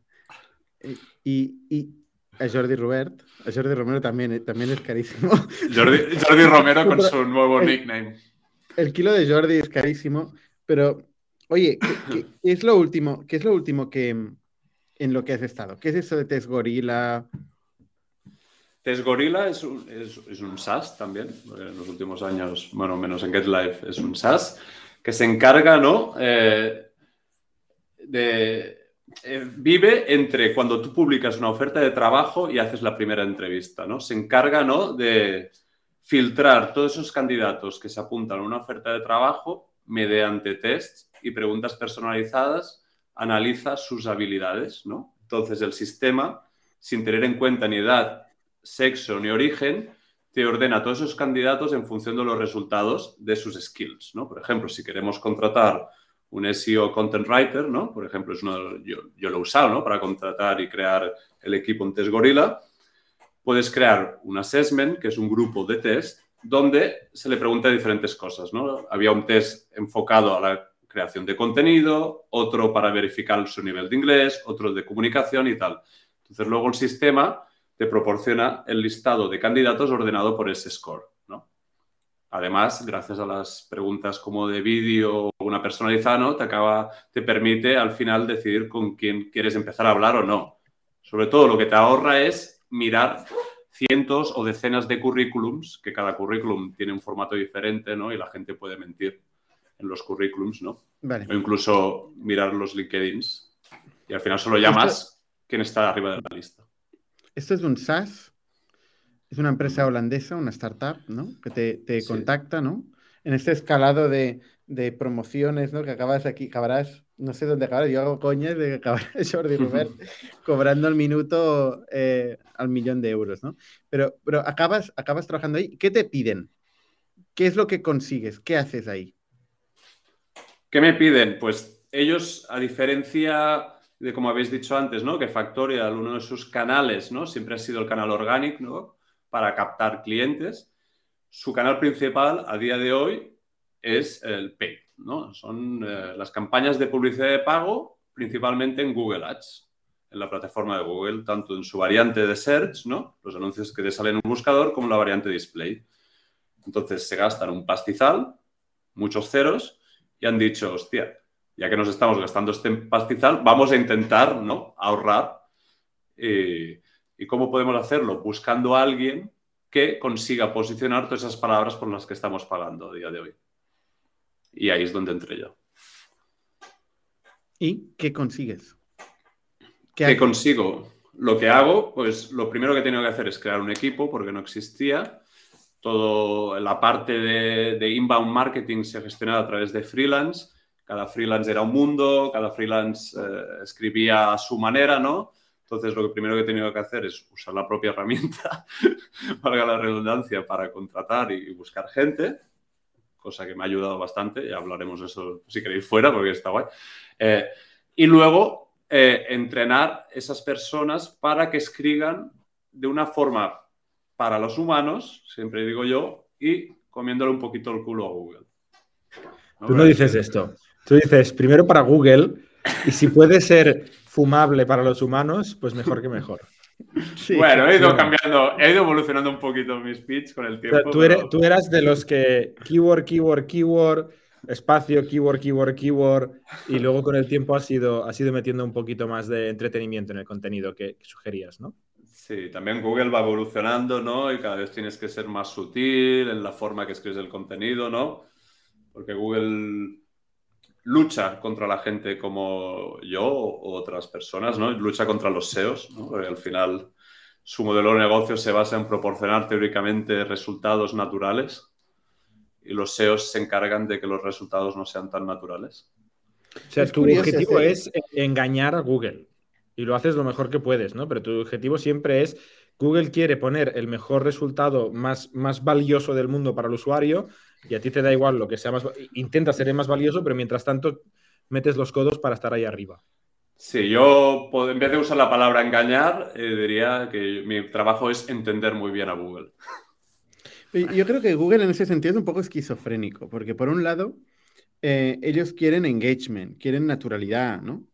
y, a Jordi Robert. A Jordi Romero también, eh, también es carísimo. [LAUGHS] Jordi, Romero con su nuevo nickname. El kilo de Jordi es carísimo, pero oye, [LAUGHS] ¿qué, es lo último? ¿Qué es lo último que en lo que has estado? ¿Qué es eso de Test Gorilla? Test Gorilla es un, es, un SaaS también, en los últimos años, bueno, menos en GetLife, es un SaaS que se encarga, ¿no? Eh, eh, vive entre cuando tú publicas una oferta de trabajo y haces la primera entrevista, ¿no? Se encarga, ¿no? De filtrar todos esos candidatos que se apuntan a una oferta de trabajo mediante tests y preguntas personalizadas, analiza sus habilidades, ¿no? Entonces el sistema, sin tener en cuenta ni edad, sexo ni origen, te ordena a todos esos candidatos en función de los resultados de sus skills, ¿no? Por ejemplo, si queremos contratar un SEO Content Writer, ¿no? Por ejemplo, es uno, yo, yo, lo he usado, ¿no? Para contratar y crear el equipo en Test Gorilla. Puedes crear un assessment, que es un grupo de test, donde se le pregunta diferentes cosas, ¿no? Había un test enfocado a la creación de contenido, otro para verificar su nivel de inglés, otro de comunicación y tal. Entonces, luego el sistema te proporciona el listado de candidatos ordenado por ese score. ¿No? Además, gracias a las preguntas como de vídeo o una personalizada, te, acaba, te permite al final decidir con quién quieres empezar a hablar o no. Sobre todo lo que te ahorra es mirar cientos o decenas de currículums, que cada currículum tiene un formato diferente ¿no? y la gente puede mentir en los currículums, ¿no? O incluso mirar los LinkedIns. Y al final solo llamas quién está arriba de la lista. Esto es un SaaS, es una empresa holandesa, una startup, ¿no? Que te, contacta, ¿no? En este escalado de, promociones, ¿no? Que acabas aquí, acabarás, no sé dónde acabarás, yo hago coñas de que acabarás [LAUGHS] Jordi Robert [LAUGHS] cobrando al minuto eh, al millón de euros, ¿no? Pero, pero acabas, acabas trabajando ahí. ¿Qué te piden? ¿Qué es lo que consigues? ¿Qué haces ahí? ¿Qué me piden? Pues ellos, a diferencia de como habéis dicho antes, ¿no? Que Factorial, uno de sus canales, ¿no? Siempre ha sido el canal orgánico, ¿no? Para captar clientes. Su canal principal a día de hoy es el Pay, ¿no? Son eh, las campañas de publicidad de pago, principalmente en Google Ads, en la plataforma de Google, tanto en su variante de Search, ¿no? Los anuncios que te salen en un buscador, como la variante Display. Entonces se gastan un pastizal, muchos ceros, y han dicho, hostia, ya que nos estamos gastando este pastizal, vamos a intentar ¿no? ahorrar. Eh, ¿Y cómo podemos hacerlo? Buscando a alguien que consiga posicionar todas esas palabras por las que estamos pagando a día de hoy. Y ahí es donde entré yo. ¿Y qué consigues? ¿Qué, consigo? Lo que hago, pues lo primero que he tenido que hacer es crear un equipo porque no existía. Todo la parte de, de inbound marketing se gestionaba a través de freelance cada freelance era un mundo, cada freelance eh, escribía a su manera, ¿no? Entonces, lo que primero que he tenido que hacer es usar la propia herramienta, [LAUGHS] valga la redundancia, para contratar y buscar gente, cosa que me ha ayudado bastante, y hablaremos de eso si queréis fuera, porque está guay. Eh, y luego, eh, entrenar esas personas para que escriban de una forma para los humanos, siempre digo yo, y comiéndole un poquito el culo a Google. Tú no dices esto. Tú dices, primero para Google, y si puede ser fumable para los humanos, pues mejor que mejor. [LAUGHS] bueno, he ido cambiando, he ido evolucionando un poquito mi speech con el tiempo. tú, eres, tú, eras de los que keyword, keyword, keyword, espacio, keyword, keyword, keyword, y luego con el tiempo has ido, has ido metiendo un poquito más de entretenimiento en el contenido que, que sugerías, ¿no? Sí, también Google va evolucionando, ¿no? Y cada vez tienes que ser más sutil en la forma que escribes el contenido, ¿no? Porque Google lucha contra la gente como yo o otras personas, ¿no? Lucha contra los SEOs, ¿no? Porque al final su modelo de negocio se basa en proporcionar teóricamente resultados naturales y los SEOs se encargan de que los resultados no sean tan naturales. O sea, tu objetivo es engañar a Google y lo haces lo mejor que puedes, ¿no? Pero tu objetivo siempre es Google quiere poner el mejor resultado más, más valioso del mundo para el usuario y a ti te da igual lo que sea más, intenta ser más valioso, pero mientras tanto metes los codos para estar ahí arriba. Sí, yo en vez de usar la palabra engañar, eh, diría que mi trabajo es entender muy bien a Google. Yo creo que Google en ese sentido es un poco esquizofrénico, porque por un lado, eh, ellos quieren engagement, quieren naturalidad, ¿no?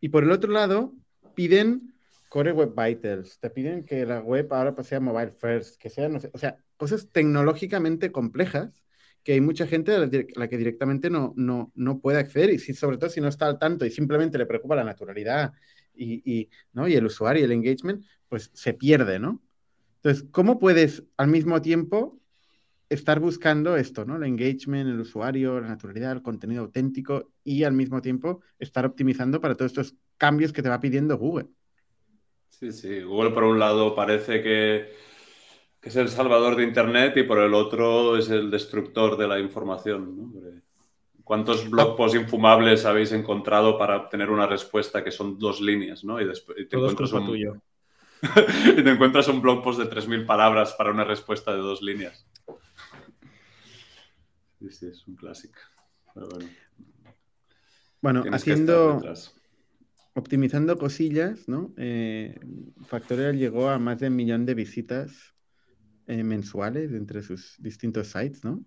Y por el otro lado, piden Core Web Vitals, te piden que la web ahora sea mobile first, que sea, no sé, o sea, cosas tecnológicamente complejas que hay mucha gente a la, que directamente no, no, no puede acceder y si, sobre todo si no está al tanto y simplemente le preocupa la naturalidad y, y, ¿no? y el usuario y el engagement, pues se pierde, ¿no? Entonces, ¿cómo puedes al mismo tiempo estar buscando esto, ¿no? El engagement, el usuario, la naturalidad, el contenido auténtico y al mismo tiempo estar optimizando para todos estos cambios que te va pidiendo Google. Sí, sí. Google por un lado parece que, que es el salvador de Internet y por el otro es el destructor de la información. ¿no? ¿Cuántos blog posts infumables habéis encontrado para obtener una respuesta que son dos líneas, ¿no? Y después [LAUGHS] y te encuentras un... tuyo. y te encuentras un blog post de 3.000 palabras para una respuesta de dos líneas. Sí, sí, es un clásico. bueno, bueno haciendo, optimizando cosillas, ¿no? Eh, Factorial llegó a más de un millón de visitas eh, mensuales entre sus distintos sites, ¿no?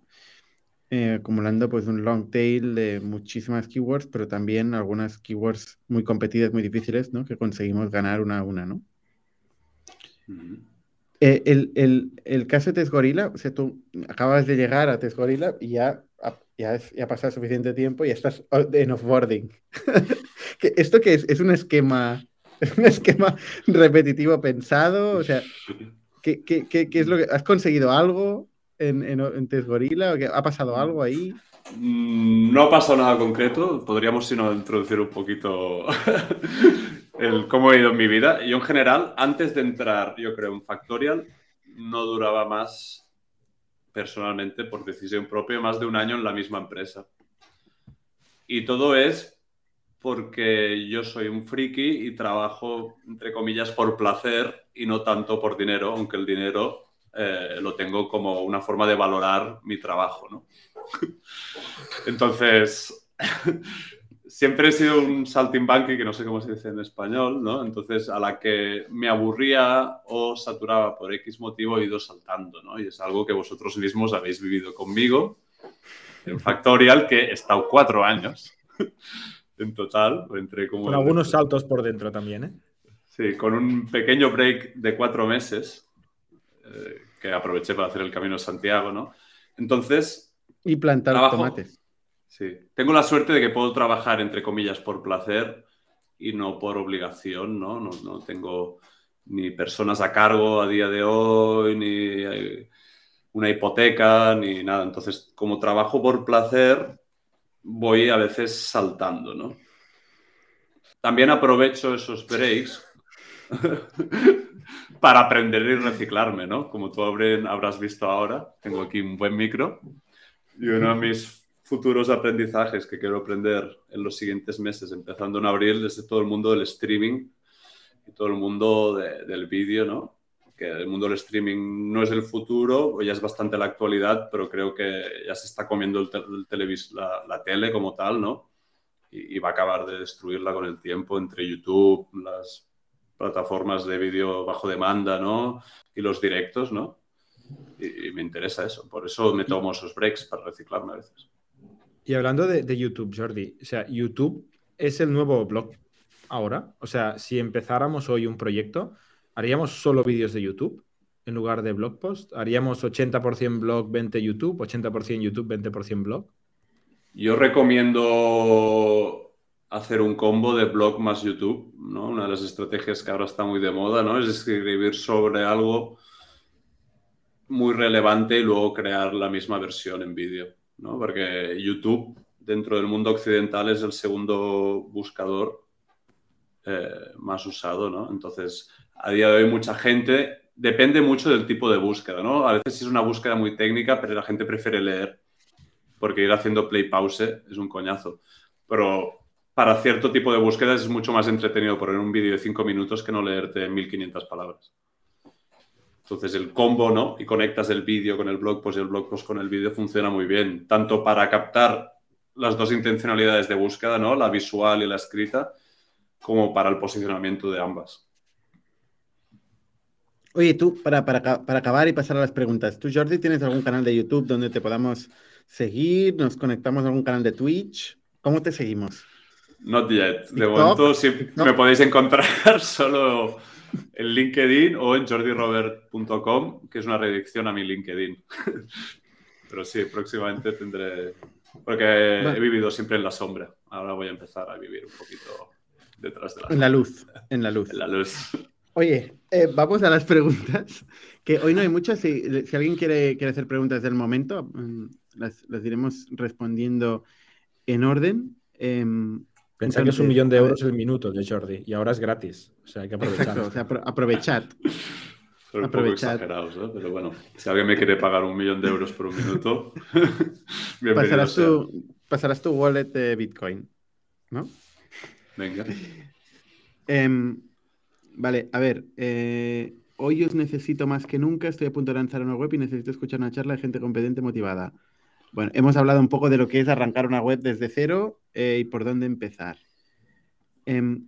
Eh, acumulando pues un long tail de muchísimas keywords, pero también algunas keywords muy competidas, muy difíciles, ¿no? Que conseguimos ganar una a una, ¿no? El, el, el, caso de Tesgorila, o sea, tú acabas de llegar a Tesgorila y ya, ya, ya ha pasado suficiente tiempo y ya estás en offboarding. [LAUGHS] ¿Esto qué es? ¿Es un esquema, [LAUGHS] un esquema repetitivo pensado? O sea, ¿qué, qué, qué, qué es lo que... ¿Has conseguido algo en, en, en? ¿Ha pasado algo ahí? Mm, no ha pasado nada concreto. Podríamos, sino, introducir un poquito [LAUGHS] el cómo he ido en mi vida. Yo en general, antes de entrar, yo creo, en Factorial, no duraba más, personalmente, por decisión propia, más de un año en la misma empresa. Y todo es porque yo soy un friki y trabajo, entre comillas, por placer y no tanto por dinero, aunque el dinero eh, lo tengo como una forma de valorar mi trabajo, ¿no? [LAUGHS] Entonces, [LAUGHS] siempre he sido un saltimbanqui, que no sé cómo se dice en español, ¿no? Entonces, a la que me aburría o saturaba por X motivo, he ido saltando, ¿no? Y es algo que vosotros mismos habéis vivido conmigo en Factorial, que he estado cuatro años [LAUGHS] en total. Entre como con algunos saltos por dentro también, ¿eh? Sí, con un pequeño break de cuatro meses, eh, que aproveché para hacer el Camino de Santiago, ¿no? Entonces... Y plantar tomates. Sí, tengo la suerte de que puedo trabajar, entre comillas, por placer y no por obligación, ¿no? No, tengo ni personas a cargo a día de hoy, ni una hipoteca, ni nada. Entonces, como trabajo por placer, voy a veces saltando, ¿no? También aprovecho esos breaks [LAUGHS] para aprender y reciclarme, ¿no? Como tú habrás visto ahora, tengo aquí un buen micro y uno de mis futuros aprendizajes que quiero aprender en los siguientes meses, empezando en abril, desde todo el mundo del streaming y todo el mundo del vídeo, ¿no? Que el mundo del streaming no es el futuro, ya es bastante la actualidad, pero creo que ya se está comiendo el, televis la, tele como tal, ¿no? Y, y, va a acabar de destruirla con el tiempo entre YouTube, las plataformas de vídeo bajo demanda, ¿no? Y los directos, ¿no? Y, y me interesa eso, por eso me tomo esos breaks para reciclarme a veces. Y hablando de, YouTube, Jordi, o sea, YouTube es el nuevo blog ahora. O sea, si empezáramos hoy un proyecto, ¿haríamos solo vídeos de YouTube en lugar de blog post? ¿Haríamos 80% blog, 20 YouTube, 80% YouTube, 20% blog? Yo recomiendo hacer un combo de blog más YouTube, ¿no? Una de las estrategias que ahora está muy de moda, ¿no? Es escribir sobre algo muy relevante y luego crear la misma versión en vídeo. ¿no? Porque YouTube, dentro del mundo occidental, es el segundo buscador eh, más usado, ¿no? Entonces, a día de hoy mucha gente, depende mucho del tipo de búsqueda, ¿no? A veces es una búsqueda muy técnica, pero la gente prefiere leer, porque ir haciendo play pause es un coñazo. Pero para cierto tipo de búsquedas es mucho más entretenido poner un vídeo de cinco minutos que no leerte 1500 palabras. Entonces el combo, ¿no? Y conectas el vídeo con el blog post y el blog post con el vídeo funciona muy bien, tanto para captar las dos intencionalidades de búsqueda, ¿no? La visual y la escrita, como para el posicionamiento de ambas. Oye, tú, para, para, para acabar y pasar a las preguntas, ¿tú, Jordi, tienes algún canal de YouTube donde te podamos seguir? ¿Nos conectamos a algún canal de Twitch? ¿Cómo te seguimos? Not yet. De momento, sí, me podéis encontrar [LAUGHS] solo en LinkedIn o en jordirobert.com, que es una redirección a mi LinkedIn. [LAUGHS] Pero sí, próximamente tendré... Porque he vivido siempre en la sombra. Ahora voy a empezar a vivir un poquito detrás de la... En la luz, [LAUGHS] en la luz. En la luz. Oye, eh, vamos a las preguntas, que hoy no hay muchas. Si, alguien quiere, quiere, hacer preguntas del momento, mm, las, las iremos respondiendo en orden. Eh, Pensá que es un millón de euros el minuto de Jordi y ahora es gratis. O sea, hay que aprovechar. Exacto, o sea, aprovechar. Son un poco exagerados, ¿no? Pero bueno, si alguien me quiere pagar un millón de euros por un minuto, [LAUGHS] pasarás tu, pasarás tu wallet de Bitcoin, ¿no? Venga. Em, vale, a ver. Eh, hoy os necesito más que nunca. Estoy a punto de lanzar una web y necesito escuchar una charla de gente competente motivada. Bueno, hemos hablado un poco de lo que es arrancar una web desde cero eh, y por dónde empezar. Em,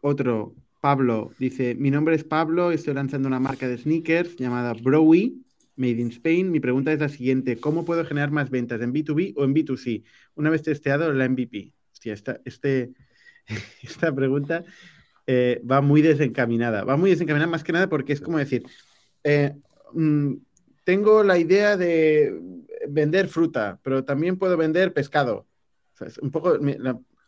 otro, Pablo, dice, mi nombre es Pablo, estoy lanzando una marca de sneakers llamada Browy, Made in Spain. Mi pregunta es la siguiente, ¿cómo puedo generar más ventas en B2B o en B2C? Una vez testeado la MVP. Hostia, esta, este, [LAUGHS] esta pregunta eh, va muy desencaminada. Va muy desencaminada más que nada porque es como decir, eh, mm, tengo la idea de vender fruta, pero también puedo vender pescado. un poco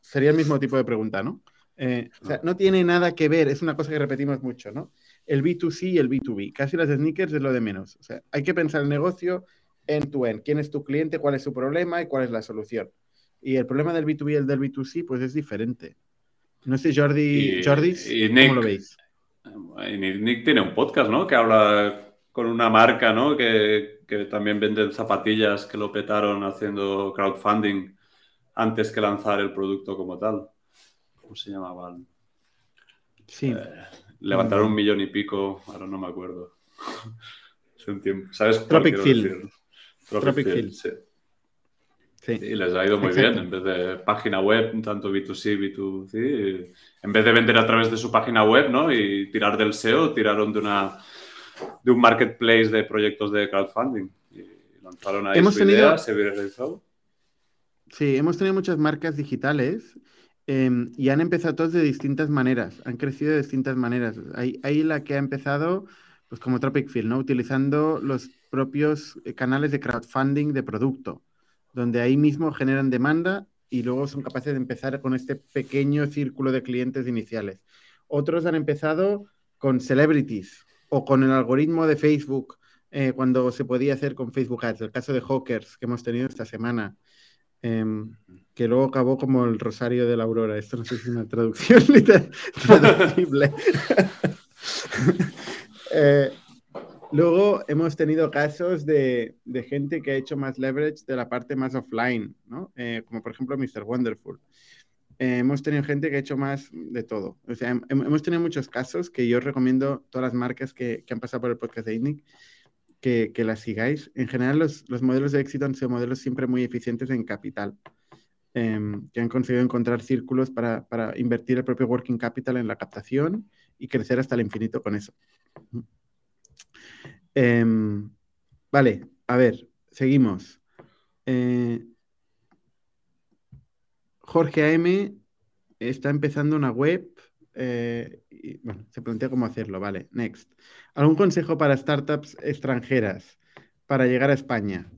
sería el mismo tipo de pregunta, ¿no? Eh, o sea, no tiene nada que ver, es una cosa que repetimos mucho, ¿no? El B2C y el B2B. Casi las sneakers es lo de menos. O sea, hay que pensar el negocio en tu end. ¿Quién es tu cliente? ¿Cuál es su problema? ¿Y cuál es la solución? Y el problema del B2B y el del B2C, pues es diferente. No sé, Jordi, Jordi, ¿cómo lo veis? Nick tiene un podcast, ¿no? Que habla con una marca, ¿no? Que, que también venden zapatillas que lo petaron haciendo crowdfunding antes que lanzar el producto como tal. ¿cómo se llamaban? Sí. Eh, levantaron un millón y pico, ahora no me acuerdo. [LAUGHS] un tiempo. ¿Sabes? Tropic Field. Tropic, Field, sí. Sí. Y les ha ido muy bien, en vez de página web, tanto B2C, B2C, en vez de vender a través de su página web, ¿no? Y tirar del SEO, tiraron de una de un marketplace de proyectos de crowdfunding. Y lanzaron ahí hemos su tenido... idea, se viralizó. Sí, hemos tenido muchas marcas digitales Em, y han empezado todos de distintas maneras, han crecido de distintas maneras. Hay, hay la que ha empezado, pues como Tropic Field, ¿no? Utilizando los propios eh, canales de crowdfunding de producto, donde ahí mismo generan demanda y luego son capaces de empezar con este pequeño círculo de clientes iniciales. Otros han empezado con celebrities o con el algoritmo de Facebook, eh, cuando se podía hacer con Facebook Ads, el caso de Hawkers que hemos tenido esta semana. Em, que luego acabó como el Rosario de la Aurora. Esto no sé si es una traducción [LAUGHS] traducible. [LAUGHS] Eh, luego hemos tenido casos de, gente que ha hecho más leverage de la parte más offline, ¿no? Eh, como por ejemplo Mr. Wonderful. Eh, hemos tenido gente que ha hecho más de todo. O sea, hemos tenido muchos casos que yo recomiendo todas las marcas que, han pasado por el podcast de INNIC que, las sigáis. En general, los, los, modelos de éxito han sido modelos siempre muy eficientes en capital, eh, que han conseguido encontrar círculos para, invertir el propio working capital en la captación y crecer hasta el infinito con eso. Eh, vale, a ver, seguimos. Eh, Jorge AM está empezando una web eh, y, bueno, se plantea cómo hacerlo, vale. Next. ¿Algún consejo para startups extranjeras para llegar a España?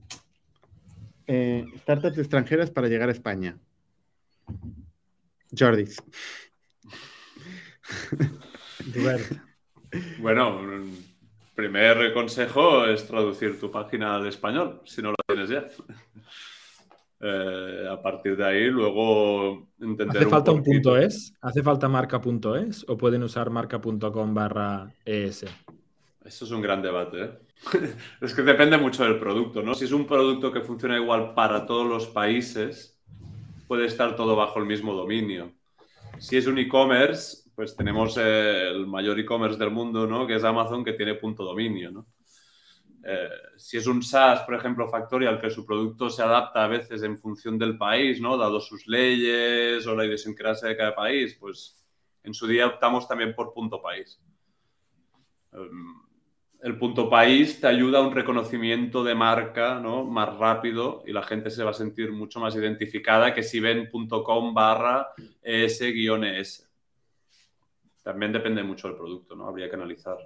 Eh, startups extranjeras para llegar a España. Jordis. bueno, [LAUGHS] primer consejo es traducir tu página al español, si no lo tienes ya. [LAUGHS] Eh, a partir de ahí, luego. ¿Hace falta un, punto es? ¿Hace falta marca.es o pueden usar marca.com barra es? Eso es un gran debate. ¿eh? [LAUGHS] es que depende mucho del producto, ¿no? Si es un producto que funciona igual para todos los países, puede estar todo bajo el mismo dominio. Si es un e-commerce, pues tenemos eh, el mayor e-commerce del mundo, ¿no? Que es Amazon, que tiene punto dominio, ¿no? Eh, si es un SaaS, por ejemplo, Factorial, que su producto se adapta a veces en función del país, ¿no? Dado sus leyes o la idiosincrasia de cada país, pues en su día optamos también por punto país. Em, el punto país te ayuda a un reconocimiento de marca ¿no? más rápido y la gente se va a sentir mucho más identificada que si ven .com barra es-es. También depende mucho del producto, ¿no? Habría que analizar.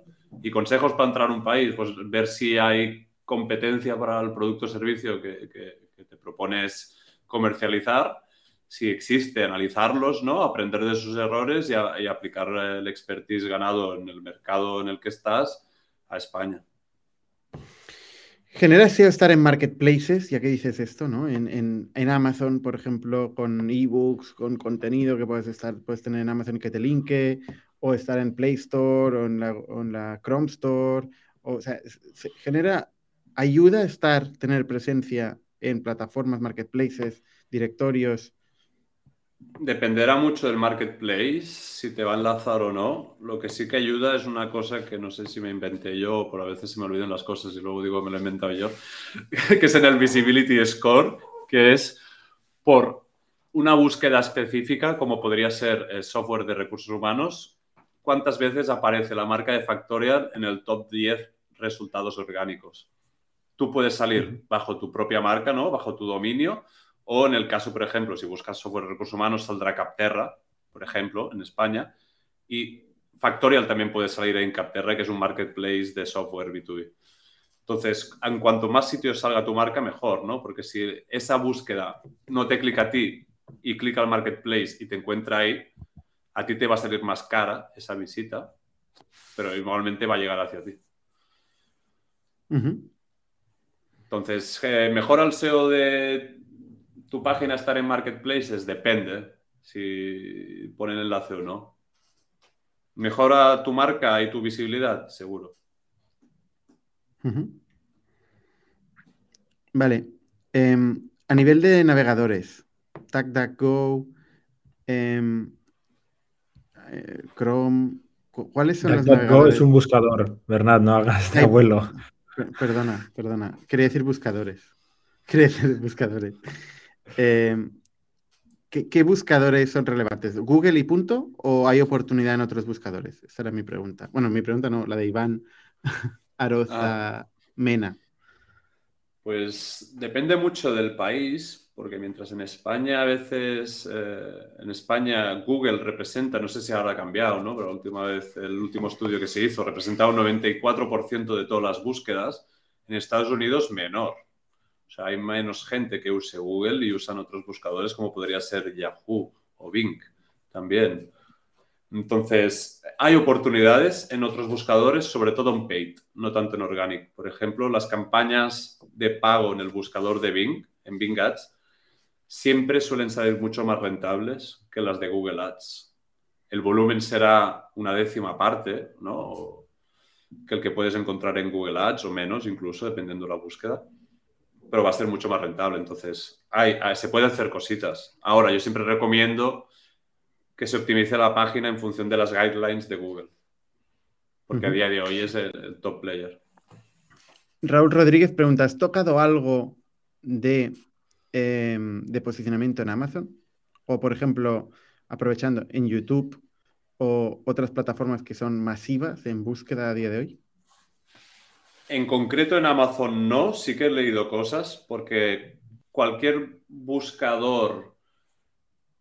Y consejos para entrar a un país, pues ver si hay competencia para el producto o servicio que, te propones comercializar si existe, analizarlos, ¿no? Aprender de sus errores y, aplicar el expertise ganado en el mercado en el que estás a España. ¿Genera SEO estar en marketplaces? Ya que dices esto, ¿no? En, Amazon, por ejemplo, con ebooks, con contenido que puedes estar, puedes tener en Amazon que te linke, o estar en Play Store o en la, Chrome Store. O, sea, genera, ayuda a estar, tener presencia en plataformas, marketplaces, directorios Dependerá mucho del marketplace, si te va a enlazar o no. Lo que sí que ayuda es una cosa que no sé si me inventé yo, o por a veces se me olvidan las cosas y luego digo me lo he inventado yo, [LAUGHS] que es en el Visibility Score, que es por una búsqueda específica, como podría ser el software de recursos humanos, cuántas veces aparece la marca de Factorial en el top 10 resultados orgánicos. Tú puedes salir bajo tu propia marca, ¿no? Bajo tu dominio, o en el caso, por ejemplo, si buscas software de recursos humanos, saldrá Capterra, por ejemplo, en España. Y Factorial también puede salir en Capterra, que es un marketplace de software B2B. Entonces, en cuanto más sitios salga tu marca, mejor, ¿no? Porque si esa búsqueda no te clica a ti y clica al marketplace y te encuentra ahí, a ti te va a salir más cara esa visita, pero igualmente va a llegar hacia ti. Entonces, eh, mejora el SEO de tu página estar en marketplaces depende si ponen enlace o no. ¿Mejora tu marca y tu visibilidad? Seguro. Vale. Em, a nivel de navegadores, DuckDuckGo, em, eh, Chrome, ¿cuáles son los navegadores? es un buscador, Bernard, no hagas de abuelo. Perdona, perdona. Quería decir buscadores. [LAUGHS] Quería decir buscadores. Em, ¿qué, buscadores son relevantes? ¿Google y punto? ¿O hay oportunidad en otros buscadores? Esa era mi pregunta. Bueno, mi pregunta no, la de Iván [LAUGHS] Aroza ah. Mena. Pues depende mucho del país, porque mientras en España a veces, eh, en España Google representa, no sé si ahora ha cambiado, ¿no? Pero la última vez, el último estudio que se hizo, representaba un 94% de todas las búsquedas. En Estados Unidos, menor. O sea, hay menos gente que use Google y usan otros buscadores como podría ser Yahoo o Bing también. Entonces, hay oportunidades en otros buscadores, sobre todo en paid, no tanto en organic. Por ejemplo, las campañas de pago en el buscador de Bing, en Bing Ads, siempre suelen salir mucho más rentables que las de Google Ads. El volumen será una décima parte, ¿no? Que el que puedes encontrar en Google Ads o menos, incluso, dependiendo de la búsqueda pero va a ser mucho más rentable. Entonces, hay, se pueden hacer cositas. Ahora, yo siempre recomiendo que se optimice la página en función de las guidelines de Google, porque a día de hoy es el, top player. Raúl Rodríguez pregunta, ¿has tocado algo de, em, de posicionamiento en Amazon? O, por ejemplo, aprovechando en YouTube o otras plataformas que son masivas en búsqueda a día de hoy? En concreto en Amazon no, sí que he leído cosas porque cualquier buscador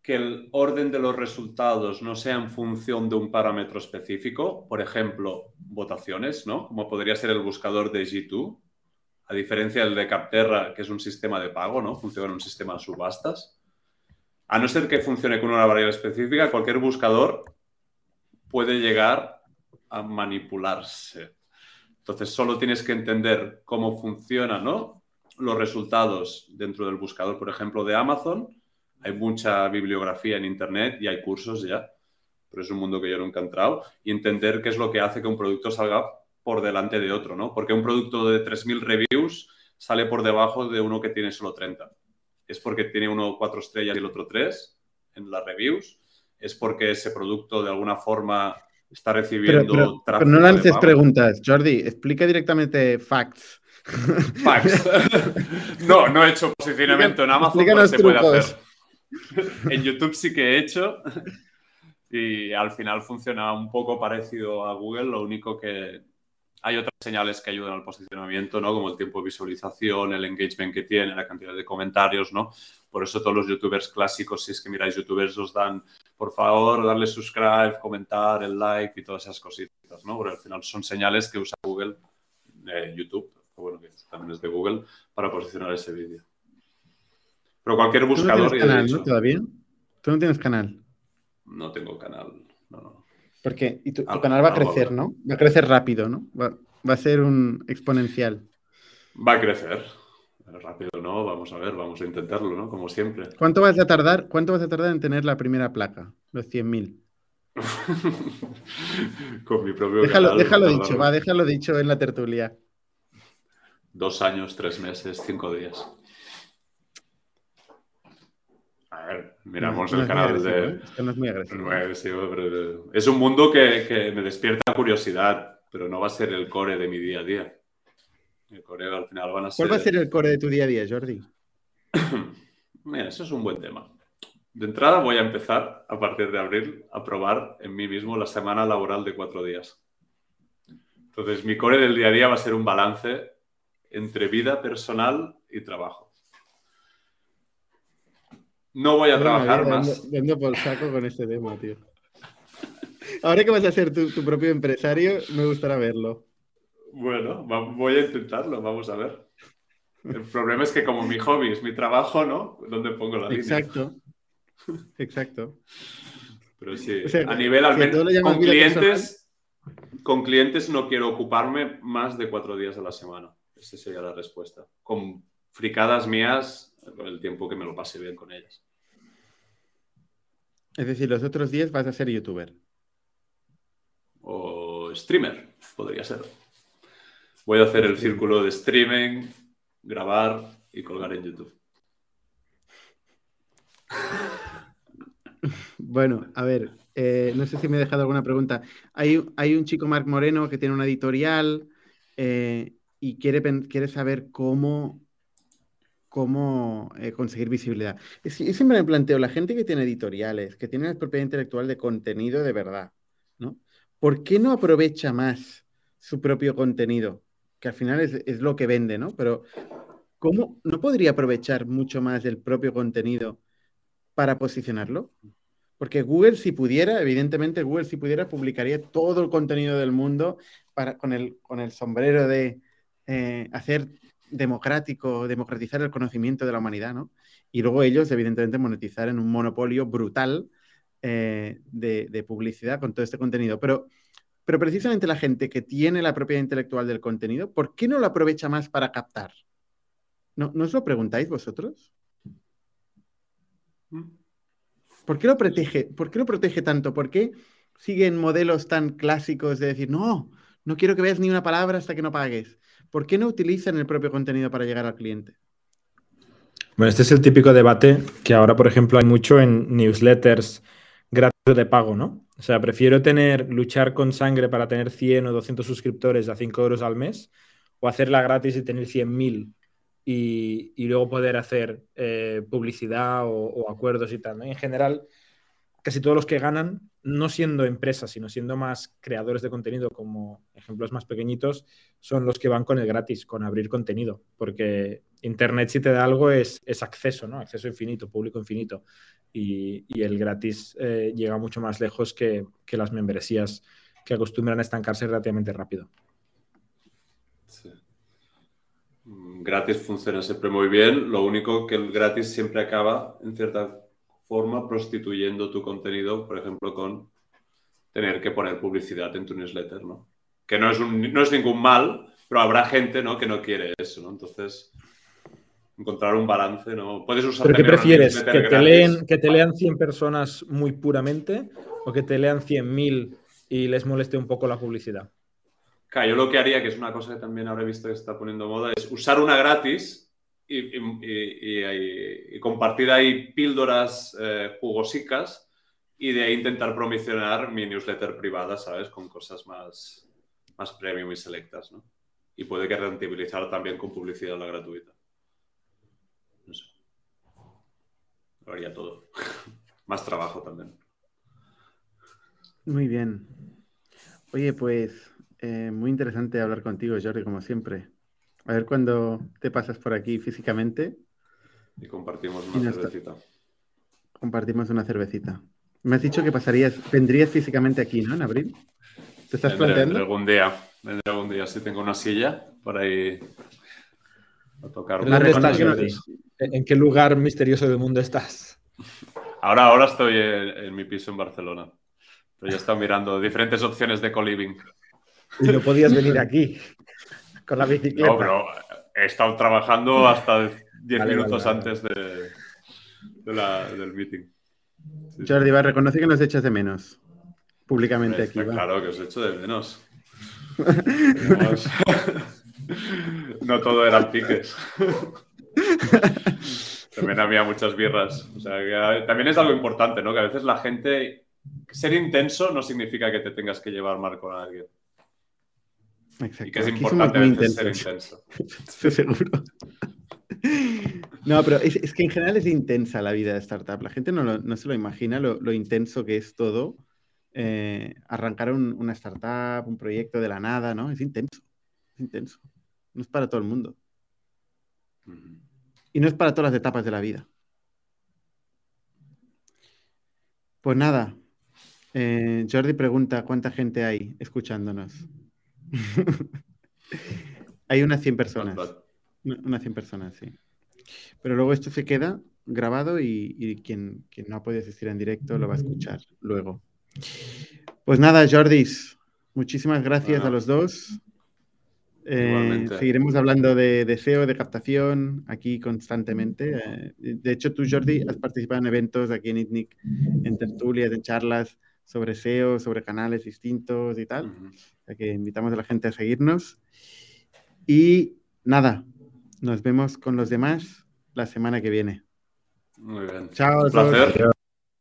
que el orden de los resultados no sea en función de un parámetro específico, por ejemplo, votaciones, ¿no? Como podría ser el buscador de G2, a diferencia del de Capterra, que es un sistema de pago, ¿no? Funciona en un sistema de subastas. A no ser que funcione con una variable específica, cualquier buscador puede llegar a manipularse. Entonces, solo tienes que entender cómo funcionan los resultados dentro del buscador, por ejemplo, de Amazon. Hay mucha bibliografía en Internet y hay cursos ya, pero es un mundo que yo nunca he entrado. Y entender qué es lo que hace que un producto salga por delante de otro, ¿no? Porque un producto de 3.000 reviews sale por debajo de uno que tiene solo 30. Es porque tiene uno cuatro estrellas y el otro tres en las reviews. Es porque ese producto de alguna forma está recibiendo pero, no lances preguntas, Jordi, explica directamente facts. Facts. [LAUGHS] no, no he hecho posicionamiento en Amazon, pero se puede hacer. En YouTube sí que he hecho y al final funciona un poco parecido a Google, lo único que hay otras señales que ayudan al posicionamiento, ¿no? Como el tiempo de visualización, el engagement que tiene, la cantidad de comentarios, ¿no? Por eso todos los youtubers clásicos, si es que miráis youtubers, os dan, por favor, darle subscribe, comentar, el like y todas esas cositas, ¿no? Porque al final son señales que usa Google, eh, YouTube, bueno, que también es de Google, para posicionar ese vídeo. Pero cualquier buscador... ¿No todavía? Tú no tienes canal. No tengo canal. No, no. Porque y tu, tu Algo- canal va a algo crecer. ¿no? Va a crecer rápido, ¿no? Va, va a ser un exponencial. Va a crecer. Rápido no, vamos a ver, vamos a intentarlo, ¿no? Como siempre. ¿Cuánto vas a tardar, cuánto vas a tardar en tener la primera placa? Los 100.000. [LAUGHS] Con mi propio Déjalo, canal, déjalo dicho, va, déjalo dicho en la tertulia. Dos años, tres meses, cinco días. A ver, miramos No, no el es canal de... ¿eh? Esto no es muy agresivo. Es, pero es un mundo que, que me despierta curiosidad, pero no va a ser el core de mi día a día. El core al final van a ser... ¿Cuál va a ser el core de tu día a día, Jordi? [CLEARS THROAT] Mira, eso es un buen tema. De entrada voy a empezar, a partir de abril, a probar en mí mismo la semana laboral de cuatro días. Entonces, mi core del día a día va a ser un balance entre vida personal y trabajo. No voy a trabajar más. Dando por saco con este tema, tío. Ahora que vas a ser tu, tu propio empresario, me gustará verlo. Bueno, voy a intentarlo, vamos a ver. El problema es que como mi hobby es mi trabajo, ¿no? ¿Dónde pongo la línea? Exacto. Exacto. Pero sí, O sea, a nivel al menos con clientes, con clientes no quiero ocuparme más de cuatro días a la semana. Esa sería la respuesta. Con fricadas mías, el tiempo que me lo pase bien con ellas. Es decir, los otros días vas a ser youtuber. O streamer, podría ser. Voy a hacer el círculo de streaming, grabar y colgar en YouTube. Bueno, a ver, eh, no sé si me he dejado alguna pregunta. Hay, hay un chico, Marc Moreno, que tiene una editorial eh, y quiere saber cómo, cómo eh, conseguir visibilidad. Es- Yo siempre me planteo, la gente que tiene editoriales, que tiene la propiedad intelectual de contenido de verdad, ¿no? ¿Por qué no aprovecha más su propio contenido? Que al final es, es lo que vende, ¿no? Pero ¿cómo no podría aprovechar mucho más el propio contenido para posicionarlo? Porque Google, si pudiera, evidentemente Google, si pudiera, publicaría todo el contenido del mundo para, con, el, con el sombrero de eh, hacer democrático, democratizar el conocimiento de la humanidad, ¿no? Y luego ellos, evidentemente, monetizar en un monopolio brutal eh, de, de publicidad con todo este contenido. Pero, pero precisamente la gente que tiene la propiedad intelectual del contenido, ¿por qué no lo aprovecha más para captar? ¿No, ¿no os lo preguntáis vosotros? ¿Por qué lo protege? ¿Por qué lo protege tanto? ¿Por qué siguen modelos tan clásicos de decir, no, no quiero que veas ni una palabra hasta que no pagues? ¿Por qué no utilizan el propio contenido para llegar al cliente? Bueno, este es el típico debate que ahora, por ejemplo, hay mucho en newsletters gratis de pago, ¿no? O sea, prefiero tener, luchar con sangre para tener 100 o 200 suscriptores a 5 euros al mes o hacerla gratis y tener 100.000 y, y luego poder hacer eh, publicidad o, o acuerdos y tal. ¿no? En general, casi todos los que ganan, no siendo empresas, sino siendo más creadores de contenido, como ejemplos más pequeñitos, son los que van con el gratis, con abrir contenido, porque Internet si te da algo es, es acceso, ¿no? Acceso infinito, público infinito, y, el gratis eh, llega mucho más lejos que, que las membresías que acostumbran a estancarse relativamente rápido. Sí. Gratis funciona siempre muy bien. Lo único que el gratis siempre acaba, en cierta forma, prostituyendo tu contenido, por ejemplo, con tener que poner publicidad en tu newsletter, ¿no? Que no es, un- no es ningún mal, pero habrá gente, ¿no? que no quiere eso, ¿no? Entonces, encontrar un balance, ¿no? Puedes usar ¿Pero qué prefieres? ¿Que te, leen, ¿Que te lean 100 personas muy puramente o que te lean 100.000 y les moleste un poco la publicidad? Claro, yo lo que haría, que es una cosa que también habré visto que está poniendo moda, es usar una gratis y, compartir ahí píldoras eh, jugosicas y de ahí intentar promocionar mi newsletter privada, ¿sabes? Con cosas más, más premium y selectas, ¿no? Y puede que rentabilizar también con publicidad la gratuita. No sé. Lo haría todo. [LAUGHS] más trabajo también. Muy bien. Oye, pues eh, muy interesante hablar contigo, Jordi, como siempre. A ver cuándo te pasas por aquí físicamente, Y compartimos Y una cervecita. compartimos una cervecita. Me has dicho que pasarías, vendrías físicamente aquí, ¿no? En abril. ¿Te estás Vendré, vendré planteando? algún día. Vendré algún día. Si tengo una silla por ahí a tocar. ¿Pero ¿Dónde estás? ¿En qué lugar misterioso del mundo estás? Ahora, ahora estoy en, mi piso en Barcelona. Pero ya he estado mirando diferentes opciones de co-living. Y no podías venir aquí con la bicicleta. No, pero he estado trabajando hasta [LAUGHS] 10 minutos antes de, del meeting. Jordi, va, reconoce que nos echas de menos públicamente aquí. Claro que os echo de menos. [LAUGHS] [LAUGHS] no todo eran piques. También había muchas birras. O sea, también es algo importante, ¿no? Que a veces la gente. Ser intenso no significa que te tengas que llevar mal con alguien. Exacto. Y que es importante a veces ser intenso. [LAUGHS] Estoy seguro. No, pero es, que en general es intensa la vida de startup. La gente no, se lo imagina lo, intenso que es todo. Eh, arrancar una startup, un proyecto de la nada, ¿no? Es intenso. Es intenso. No es para todo el mundo. Y no es para todas las etapas de la vida. Pues nada. Eh, Jordi pregunta cuánta gente hay escuchándonos. [LAUGHS] hay unas 100 personas. Unas 100 personas, sí. Pero luego esto se queda grabado y, quien, quien, no puede asistir en directo lo va a escuchar luego. Pues nada, Jordis, muchísimas gracias a los dos. Eh, seguiremos hablando de, de, SEO, de captación aquí constantemente. Eh, de hecho, tú, Jordi, has participado en eventos aquí en ITNIC, en tertulias, en charlas sobre SEO, sobre canales distintos y tal. O que invitamos a la gente a seguirnos. Y nada, nos vemos con los demás la semana que viene. Muy bien. Chao. Un placer